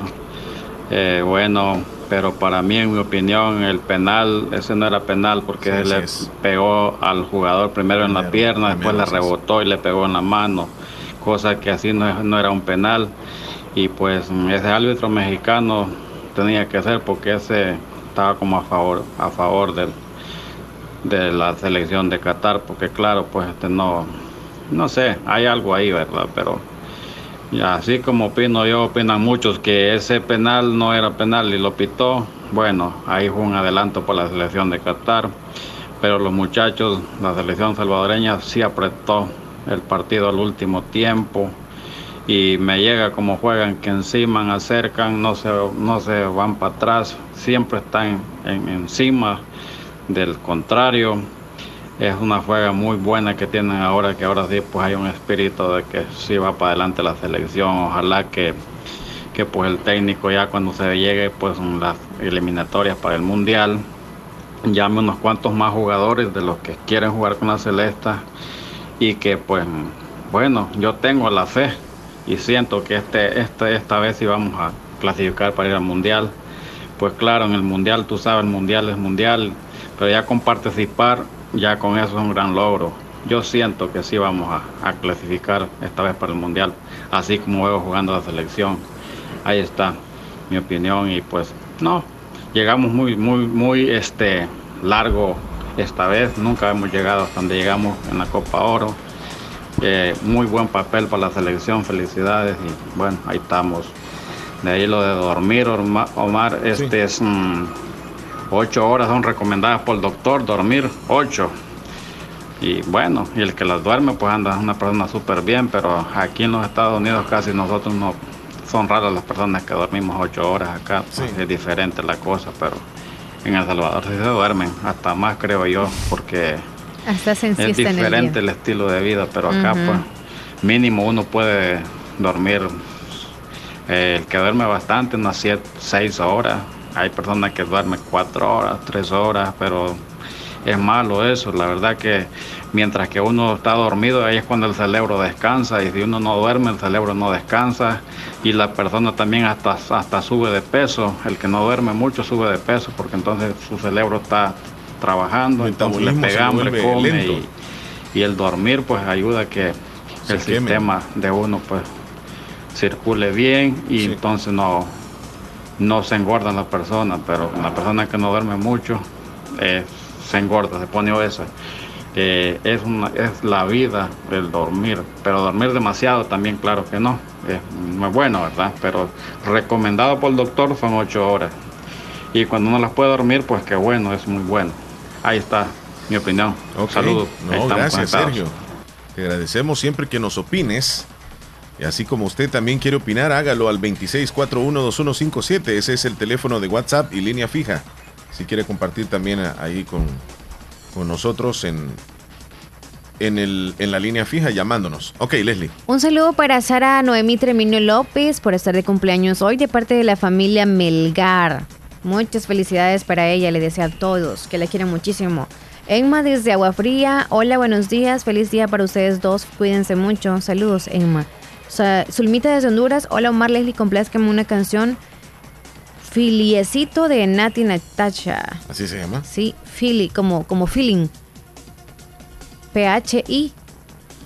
Eh, bueno, pero para mí, en mi opinión, el penal, ese no era penal porque Sí, le es. pegó al jugador primero en la pierna, después le rebotó y le pegó en la mano, cosa que así no, no era un penal. Y pues ese árbitro mexicano tenía que ser porque ese estaba como a favor, a favor del, de la selección de Qatar, porque claro, pues este no, no sé, hay algo ahí, ¿verdad? Pero Y así como opino yo, opinan muchos que ese penal no era penal y lo pitó. Bueno, ahí fue un adelanto por la selección de Qatar. Pero los muchachos, la selección salvadoreña sí apretó el partido al último tiempo. Y me llega como juegan, que encima acercan, no se, no se van para atrás, siempre están en- encima del contrario es una juega muy buena que tienen ahora, que ahora sí pues hay un espíritu de que sí va para adelante la selección, ojalá que, que pues el técnico ya cuando se llegue pues las eliminatorias para el mundial llame unos cuantos más jugadores de los que quieren jugar con la Celesta y que pues bueno, yo tengo la fe y siento que este, este, esta vez sí vamos a clasificar para ir al mundial. Pues claro, en el mundial, tú sabes, el mundial es mundial, pero ya con participar, ya con eso es un gran logro. Yo siento que sí vamos a, a clasificar esta vez para el mundial, así como veo jugando la selección. Ahí está mi opinión y pues no, llegamos muy, muy, muy este largo esta vez, nunca hemos llegado hasta donde llegamos en la Copa Oro. Eh, muy buen papel para la selección, felicidades y bueno, ahí estamos. De ahí lo de dormir, Omar, este es mm, ocho horas son recomendadas por el doctor, dormir ocho. Y bueno, y el que las duerme pues anda una persona súper bien, pero aquí en los Estados Unidos casi nosotros no, son raras las personas que dormimos ocho horas acá, pues, es diferente la cosa, pero en El Salvador sí se duermen, hasta más creo yo, porque Hasta se es insiste en el diferente el estilo de vida, pero acá pues mínimo uno puede dormir, eh, el que duerme bastante, unas 6 horas, hay personas que duermen 4 horas, 3 horas, pero es malo eso, la verdad que mientras que uno está dormido ahí es cuando el cerebro descansa y si uno no duerme el cerebro no descansa y la persona también hasta, hasta sube de peso, el que no duerme mucho sube de peso porque entonces su cerebro está trabajando, entonces le pega hambre, come y, y el dormir pues ayuda a que Se el queme. sistema de uno pues circule bien y entonces no, no se engorda la persona, pero la persona que no duerme mucho eh, se engorda, se pone obesa. Eh, es, una, es la vida el dormir, pero dormir demasiado también, claro que no, es muy bueno, ¿verdad? Pero recomendado por el doctor son ocho horas. Y cuando uno las puede dormir, pues qué bueno, es muy bueno. Ahí está mi opinión. Ok. Saludos. No, gracias, conectados. Sergio. Te agradecemos siempre que nos opines. Y así como usted también quiere opinar, hágalo al 26412157. Ese es el teléfono de WhatsApp y línea fija. Si quiere compartir también ahí con, con nosotros en, en, el, en la línea fija llamándonos. Ok, Leslie. Un saludo para Sara Noemí Tremino López por estar de cumpleaños hoy de parte de la familia Melgar. Muchas felicidades para ella, le deseo a todos que la quieren muchísimo. Emma desde Agua Fría, hola, buenos días, feliz día para ustedes dos, cuídense mucho, saludos Emma. Sa- Zulmita desde Honduras, hola Omar Leslie, complázcame una canción Filiecito de Nati Natasha. ¿Así se llama? Sí, Fili, como, como feeling. P-H-I.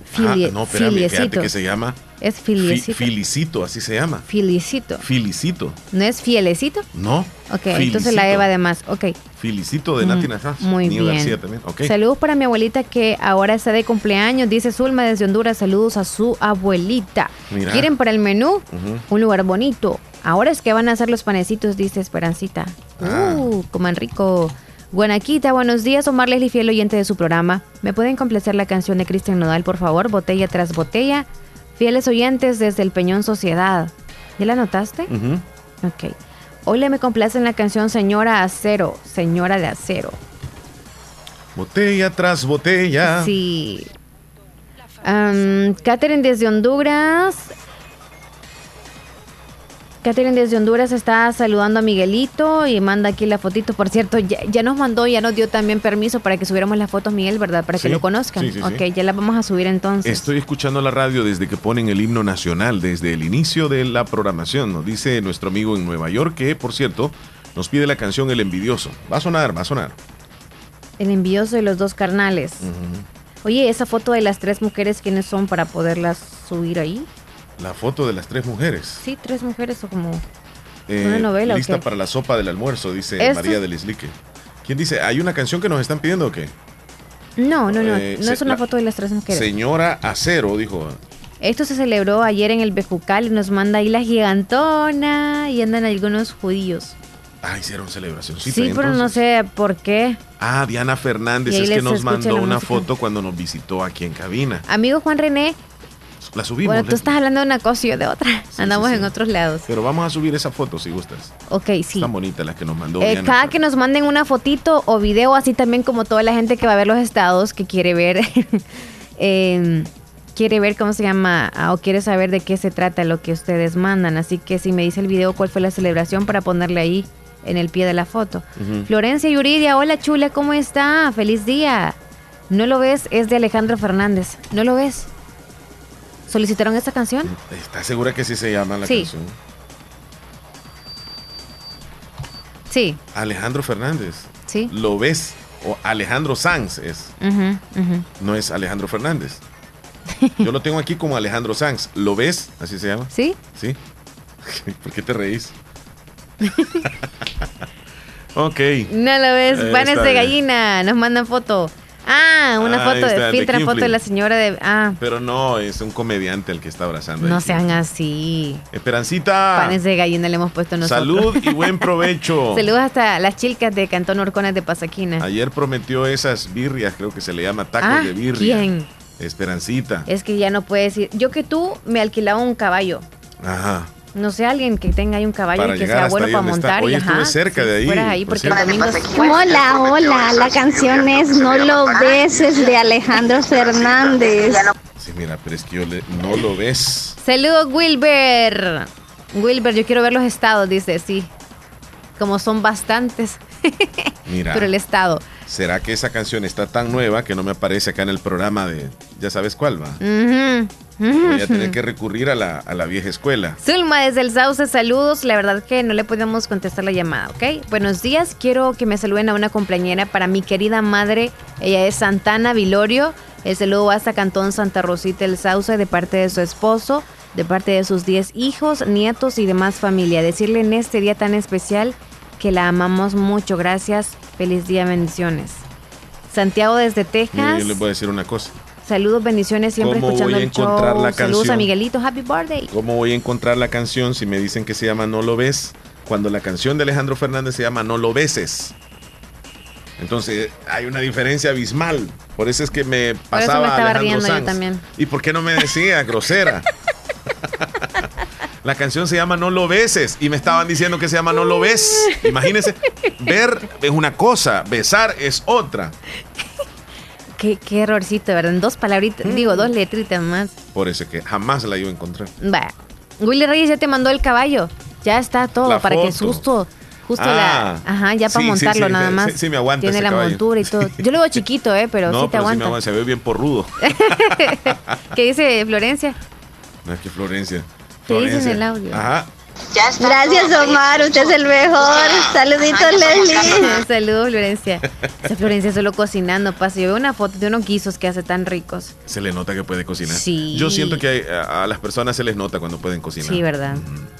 Filie, ah, no, espérame, fíjate que se llama Es Fi- filiecito. Filicito, así se llama. Filicito. Filicito. ¿No es fielecito? No. Ok, entonces la Filicito. Eva de más. Ok. Filicito de Mm, Nati Najas. Muy bien. García también. Ok. Saludos para mi abuelita que ahora está de cumpleaños. Dice Zulma desde Honduras. Saludos a su abuelita. Mira. ¿Quieren para el menú? Un lugar bonito. Ahora es que van a hacer los panecitos, dice Esperancita. Ah. Uh, coman rico. Guanaquita, buenos días. Omar Leslie, fiel oyente de su programa. ¿Me pueden complacer la canción de Cristian Nodal, por favor? Botella tras botella. Fieles oyentes desde el Peñón Sociedad. ¿Ya la notaste? Ujú. Ok. Hoy le me complacen la canción Señora Acero, Señora de Acero. Botella tras botella. Sí. Am, Catherine desde Honduras. Catherine desde Honduras está saludando a Miguelito y manda aquí la fotito. Por cierto, ya, ya nos mandó, ya nos dio también permiso para que subiéramos las fotos, Miguel, ¿verdad? Para Sí, que lo conozcan. sí, sí, ok, ya las vamos a subir entonces. Estoy escuchando la radio desde que ponen el himno nacional, desde el inicio de la programación. Nos dice nuestro amigo en Nueva York que, por cierto, nos pide la canción El Envidioso. Va a sonar, va a sonar. El envidioso de los dos carnales. Oye, esa foto de las tres mujeres, ¿quiénes son para poderlas subir ahí? La foto de las tres mujeres. Sí, tres mujeres o como... Eh, ¿Una novela o Lista para la sopa del almuerzo, dice Esto- María del Islique. ¿Quién dice? ¿Hay una canción que nos están pidiendo o qué? No, no, no, Eh, no es una la- foto de las tres mujeres. Señora Acero, dijo. Esto se celebró ayer en el Bejucal y nos manda ahí la gigantona y andan algunos judíos. Ah, hicieron celebración. Sí, pero no sé por qué. Ah, Diana Fernández es que nos mandó una música. foto cuando nos visitó aquí en cabina. Amigo Juan René, La subimos. bueno, tú estás hablando de una cosa y yo de otra. Andamos en otros lados. Pero vamos a subir esa foto si gustas. Ok, sí. Están bonitas las que nos mandó Eh, cada que nos manden una fotito o video, así también como toda la gente que va a ver los estados, que quiere ver, eh, quiere ver cómo se llama ah, o quiere saber de qué se trata lo que ustedes mandan. Así que si me dice el video cuál fue la celebración para ponerle ahí en el pie de la foto. Ujú. Florencia Yuridia, hola chula, ¿cómo está? Feliz día. No lo ves, es de Alejandro Fernández. ¿No lo ves? ¿Solicitaron esta canción? ¿Estás segura que sí se llama la Sí. canción? Sí. Alejandro Fernández. Sí. ¿Lo ves? O Alejandro Sanz es. No es Alejandro Fernández. Yo lo tengo aquí como Alejandro Sanz. ¿Lo ves? ¿Así se llama? ¿Sí? Sí. ¿Por qué te reís? ok. No lo ves, Eh, panes está de gallina, nos mandan foto. Ah, una Ah, foto de filtra foto de la señora de ah, Pero no, es un comediante el que está abrazando. no sean así. Esperancita. Panes de gallina le hemos puesto nosotros. Salud y buen provecho. Saludos hasta las chilcas de Cantón Orcones de Pasaquina. Ayer prometió esas birrias, creo que se le llama tacos Ah, de birria. ¿quién? Esperancita. Es que ya no puede decir. Yo que tú me alquilaba un caballo. Ajá. No sé, alguien que tenga ahí un caballo Para y que sea bueno para montar. Hoy y ajá, cerca de ahí, fueras ahí, por porque el domingo Hola, hola, la canción es No lo beses de Alejandro Fernández. Sí, mira, pero es que yo le- no lo ves. Saludos, Wilber. Wilber, yo quiero ver los estados, dice, sí. Como son bastantes. Mira. Pero el estado. ¿Será que esa canción está tan nueva que no me aparece acá en el programa de... Ya sabes cuál va? Voy a tener que recurrir a la, a la vieja escuela. Zulma desde el Sauce, saludos. La verdad que no le podemos contestar la llamada, ¿ok? Buenos días, quiero que me saluden a una compañera para mi querida madre. Ella es Santana Vilorio. El saludo va hasta Cantón Santa Rosita el Sauce de parte de su esposo, de parte de sus 10 hijos, nietos y demás familia. Decirle en este día tan especial que la amamos mucho. Gracias. Feliz día, bendiciones. Santiago desde Texas. yo les voy a decir una cosa. Saludos, bendiciones, siempre ¿Cómo escuchando voy a el show. la Saludos a canción? Miguelito, happy birthday. ¿Cómo voy a encontrar la canción si me dicen que se llama No lo ves? Cuando la canción de Alejandro Fernández se llama No lo beses. Entonces hay una diferencia abismal. Por eso es que me Por eso pasaba me estaba Alejandro riendo yo también. ¿Y por qué no me decía grosera? La canción se llama No lo beses y me estaban diciendo que se llama No lo ves. Imagínense, ver es una cosa, besar es otra. Qué, qué errorcito, ¿verdad? En dos palabritas, Mm. digo, dos letritas más. Por eso es que jamás la iba a encontrar. Va. Willy Reyes ya te mandó el caballo. Ya está todo La para que foto. justo, justo Ah. la. Ajá, ya para Sí, montarlo sí, nada más. sí, sí me aguanta Tiene ese la caballo. montura y todo. Yo lo veo chiquito, ¿eh? Pero no, sí te pero sí me aguanta. aguanta, se ve bien porrudo. ¿Qué dice Florencia? No es que Florencia. ¿Qué dice en Florencia. el audio? Ajá. Gracias, Omar. Usted es el mejor. Saluditos, Leslie. Saludos, Florencia. Esa Florencia solo cocinando, pasa. Yo veo una foto de unos guisos que hace tan ricos. Se le nota que puede cocinar. Sí. Yo siento que hay- a, a las personas se les nota cuando pueden cocinar. Sí, ¿verdad?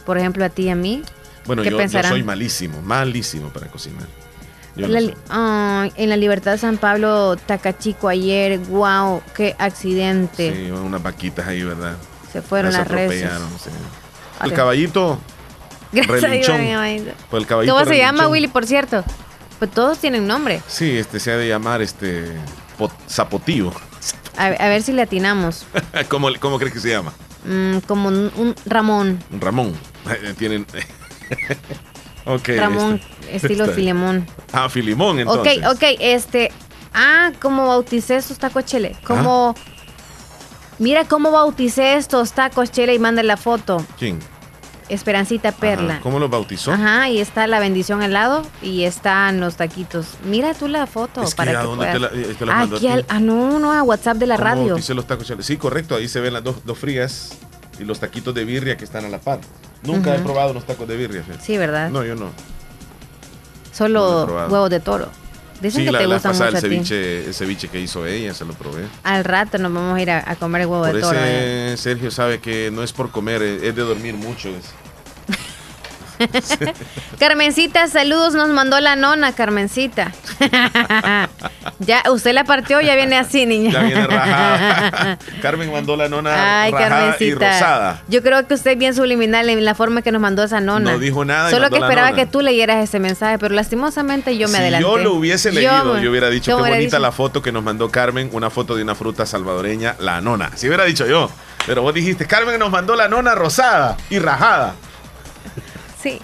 Por ejemplo, a ti y a mí. Bueno, ¿Qué yo, yo soy malísimo, malísimo para cocinar. No La-. Ay, en la Libertad San Pablo, Tacachico ayer, wow, qué accidente. Sí, unas vaquitas ahí, ¿verdad? Se fueron las atropellaron, sí. El Sí. caballito. Gracias a Dios, mi. Pues el caballito ¿Cómo se llama. Willy, por cierto? Pues todos tienen nombre. Sí, este se ha de llamar este pot- zapotillo. A, a ver si le atinamos. ¿Cómo, ¿Cómo crees que se llama? Mm, como un, un Ramón. Un Ramón. Tienen. ok. Ramón, este- estilo este- Filemón. Ah, Filimón, entonces. Ok, ok, este. Ah, como bauticé estos tacos chele. Como. Mira cómo bauticé estos tacos chele y manda la foto. ¿Quién? Esperancita Perla. Ajá, ¿Cómo lo bautizó? Ajá, y está la bendición al lado y están los taquitos. Mira tú la foto Es que, para ¿a que dónde puedas- te la- eh, te la mandó a Aquí al- ah, no, no, a WhatsApp de la ¿Cómo radio. bauticé los tacos chale? Sí, correcto. Ahí se ven las dos, dos frías y los taquitos de birria que están a la par. Nunca he probado unos tacos de birria. fíjate. Sí, ¿verdad? No, yo no. Solo huevos de toro. Dicen sí, que la, te la gustan pasada, mucho el a ti. ceviche, el ceviche que hizo ella, se lo probé. Al rato nos vamos a ir a, a comer huevo Por de toro. eh. Sergio sabe que no es por comer, es es de dormir mucho. es. Carmencita, saludos, nos mandó la nona, Carmencita. ya, usted la partió, ya viene así, niña. Ya viene rajada. Carmen mandó la nona Ay, rajada y rosada. Yo creo que usted es bien subliminal en la forma que nos mandó esa nona. No dijo nada Solo que esperaba que tú leyeras ese mensaje, pero lastimosamente yo me si adelanté. yo lo hubiese leído, yo, hubiera dicho qué bonita dicho- la foto que nos mandó Carmen, una foto de una fruta salvadoreña, la nona. Si hubiera dicho yo. Pero vos dijiste, Carmen nos mandó la nona rosada y rajada. Sí.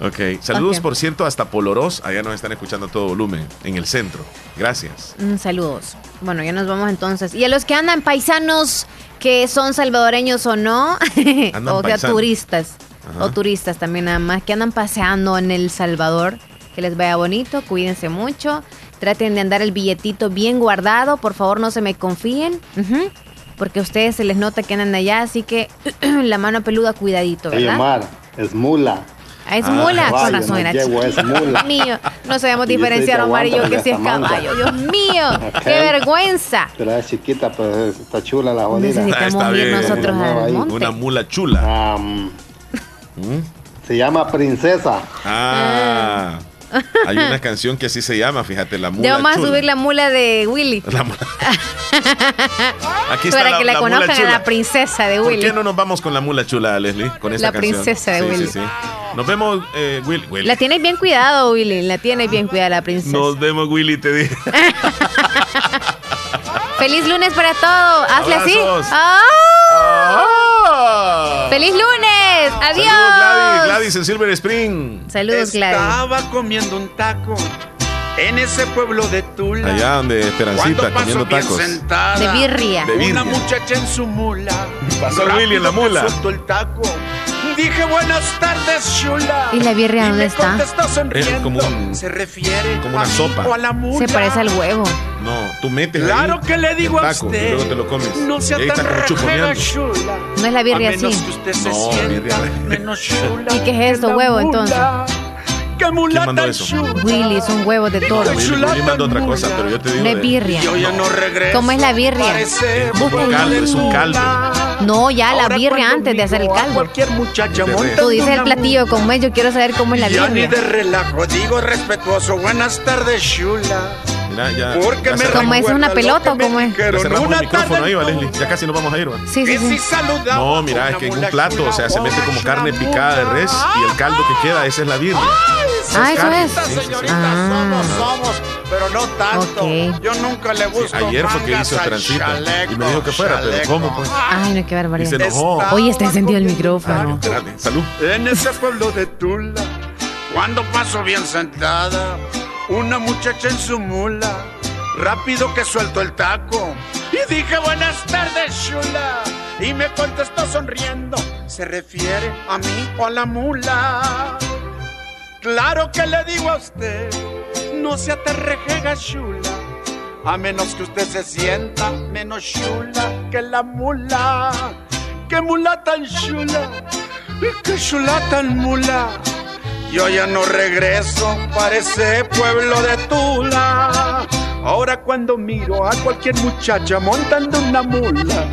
Ok, saludos por cierto hasta Polorós, allá nos están escuchando a todo volumen, en el centro. Gracias. Mm, saludos. Bueno, ya nos vamos entonces. Y a los que andan paisanos, que son salvadoreños o no, Andan o sea, turistas, Ajá. o turistas también nada más, que andan paseando en El Salvador, que les vaya bonito, cuídense mucho, traten de andar el billetito bien guardado, por favor no se me confíen, porque a ustedes se les nota que andan allá, así que la mano peluda, cuidadito, Oye, ¿verdad? Mar, es mula. Ah, es Ah, mula, con caballo, razón no era yegua, es mula. Mío, no sabemos diferenciar Omar y yo que si es caballo. Dios mío, qué vergüenza. Pero es chiquita, pero está chula la jodida. Necesitamos Ah, está ir bien. nosotros al monte. Una mula chula. Am, Se llama Princesa. Ah, hay una canción que así se llama, fíjate, la mula a chula. subir la mula de Willy. La mula- Aquí está Para la, que la, la conozcan a la princesa de ¿Por Willy. qué no nos vamos con la mula chula, Leslie? Con esta La canción. princesa de Sí, Willy. Sí, sí. Nos vemos, eh, Will- Willy. La tienes bien cuidado, Willy. La tienes bien cuidada la princesa. Nos vemos, Willy, te dije. Feliz lunes para todos. Hazle así. Abrazos. ¡Ah! ¡Feliz lunes! ¡Adiós! Saludos, Gladys, Gladys en Silver Spring. Saludos, Gladys. Estaba comiendo un taco en ese pueblo de Tula. Allá donde Esperancita comiendo bien tacos. sentada, De birria. De birria. Una muchacha en su mula. Pasó Willy en la mula. soltó el taco. Dije buenas tardes, chula. ¿Y la birria dónde está? Es como un- Se refiere como una a sopa. o a la mula. Se parece al huevo. No, tú metes Claro ahí que le digo el a taco usted. y luego te lo comes. No sea y ahí tan chuponeando. chula. No es la birria a menos así. que usted se No, sienta birria. menos chula. ¿Y qué es esto, huevo, entonces? ¿Qué mula ¿Quién mandó eso? Willy, son huevos de toro. Willy, Willy mandó otra cosa, pero yo te digo. No es de- birria. Yo ya no regreso. ¿Cómo es la birria? Parece Un caldo, es un caldo. No, ya la Ahora birria antes de hacer el caldo. De Tú dices el platillo como es, yo quiero saber cómo es la Ya ni birria. de relajo, digo respetuoso, buenas tardes, chula. Mira, ya. Porque ya me. ¿Cómo es una pelota lo o cómo me es? Ya cerramos una el micrófono ahí, va, en Leslie. Ya casi nos vamos a ir, va. Sí, sí, sí. No, mira, es que en un plato, o sea, se mete como carne picada de res y el caldo que queda, esa es la birria. Ah, eso es. Sí, sí, sí. Señorita, Ah. somos, somos, pero no tanto. Ok. Yo nunca le Sí, busco ayer fue que hizo chaleco, y me dijo que fuera, pero chaleco. ¿cómo pues? Ay, no, qué Y barbaridad. se enojó. Oye, está encendido el micrófono. Espérate, salud. En ese pueblo de Tula, cuando paso bien sentada, una muchacha en su mula, rápido que suelto el taco. Y dije buenas tardes, chula. Y me contestó sonriendo, ¿se refiere a mí o a la mula? Claro que le digo a usted, no se aterrejega, chula. A menos que usted se sienta menos chula que la mula. ¡Qué mula tan chula! ¡Qué chula tan mula! Yo ya no regreso para ese pueblo de Tula. Ahora cuando miro a cualquier muchacha montando una mula,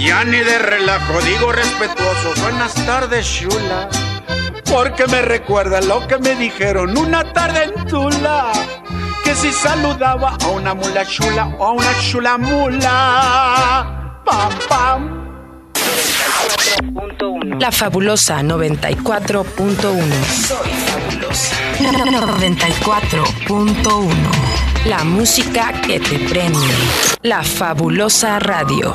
ya ni de relajo digo respetuoso, buenas tardes, chula. Porque me recuerda lo que me dijeron una tarde en Tula. Que si saludaba a una mula chula o a una chula mula. Pam, pam. La fabulosa 94.1. Soy fabulosa. 94.1. La música que te prende. La fabulosa radio.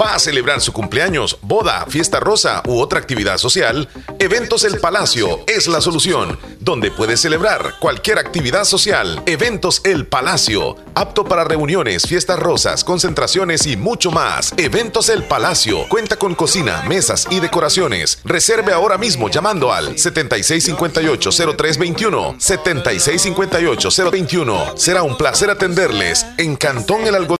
¿Va a celebrar su cumpleaños, boda, fiesta rosa u otra actividad social? Eventos El Palacio es la solución, donde puede celebrar cualquier actividad social. Eventos El Palacio, apto para reuniones, fiestas rosas, concentraciones y mucho más. Eventos El Palacio cuenta con cocina, mesas y decoraciones. Reserve ahora mismo llamando al 7658-0321. 7658-021. Será un placer atenderles en Cantón El Algodón.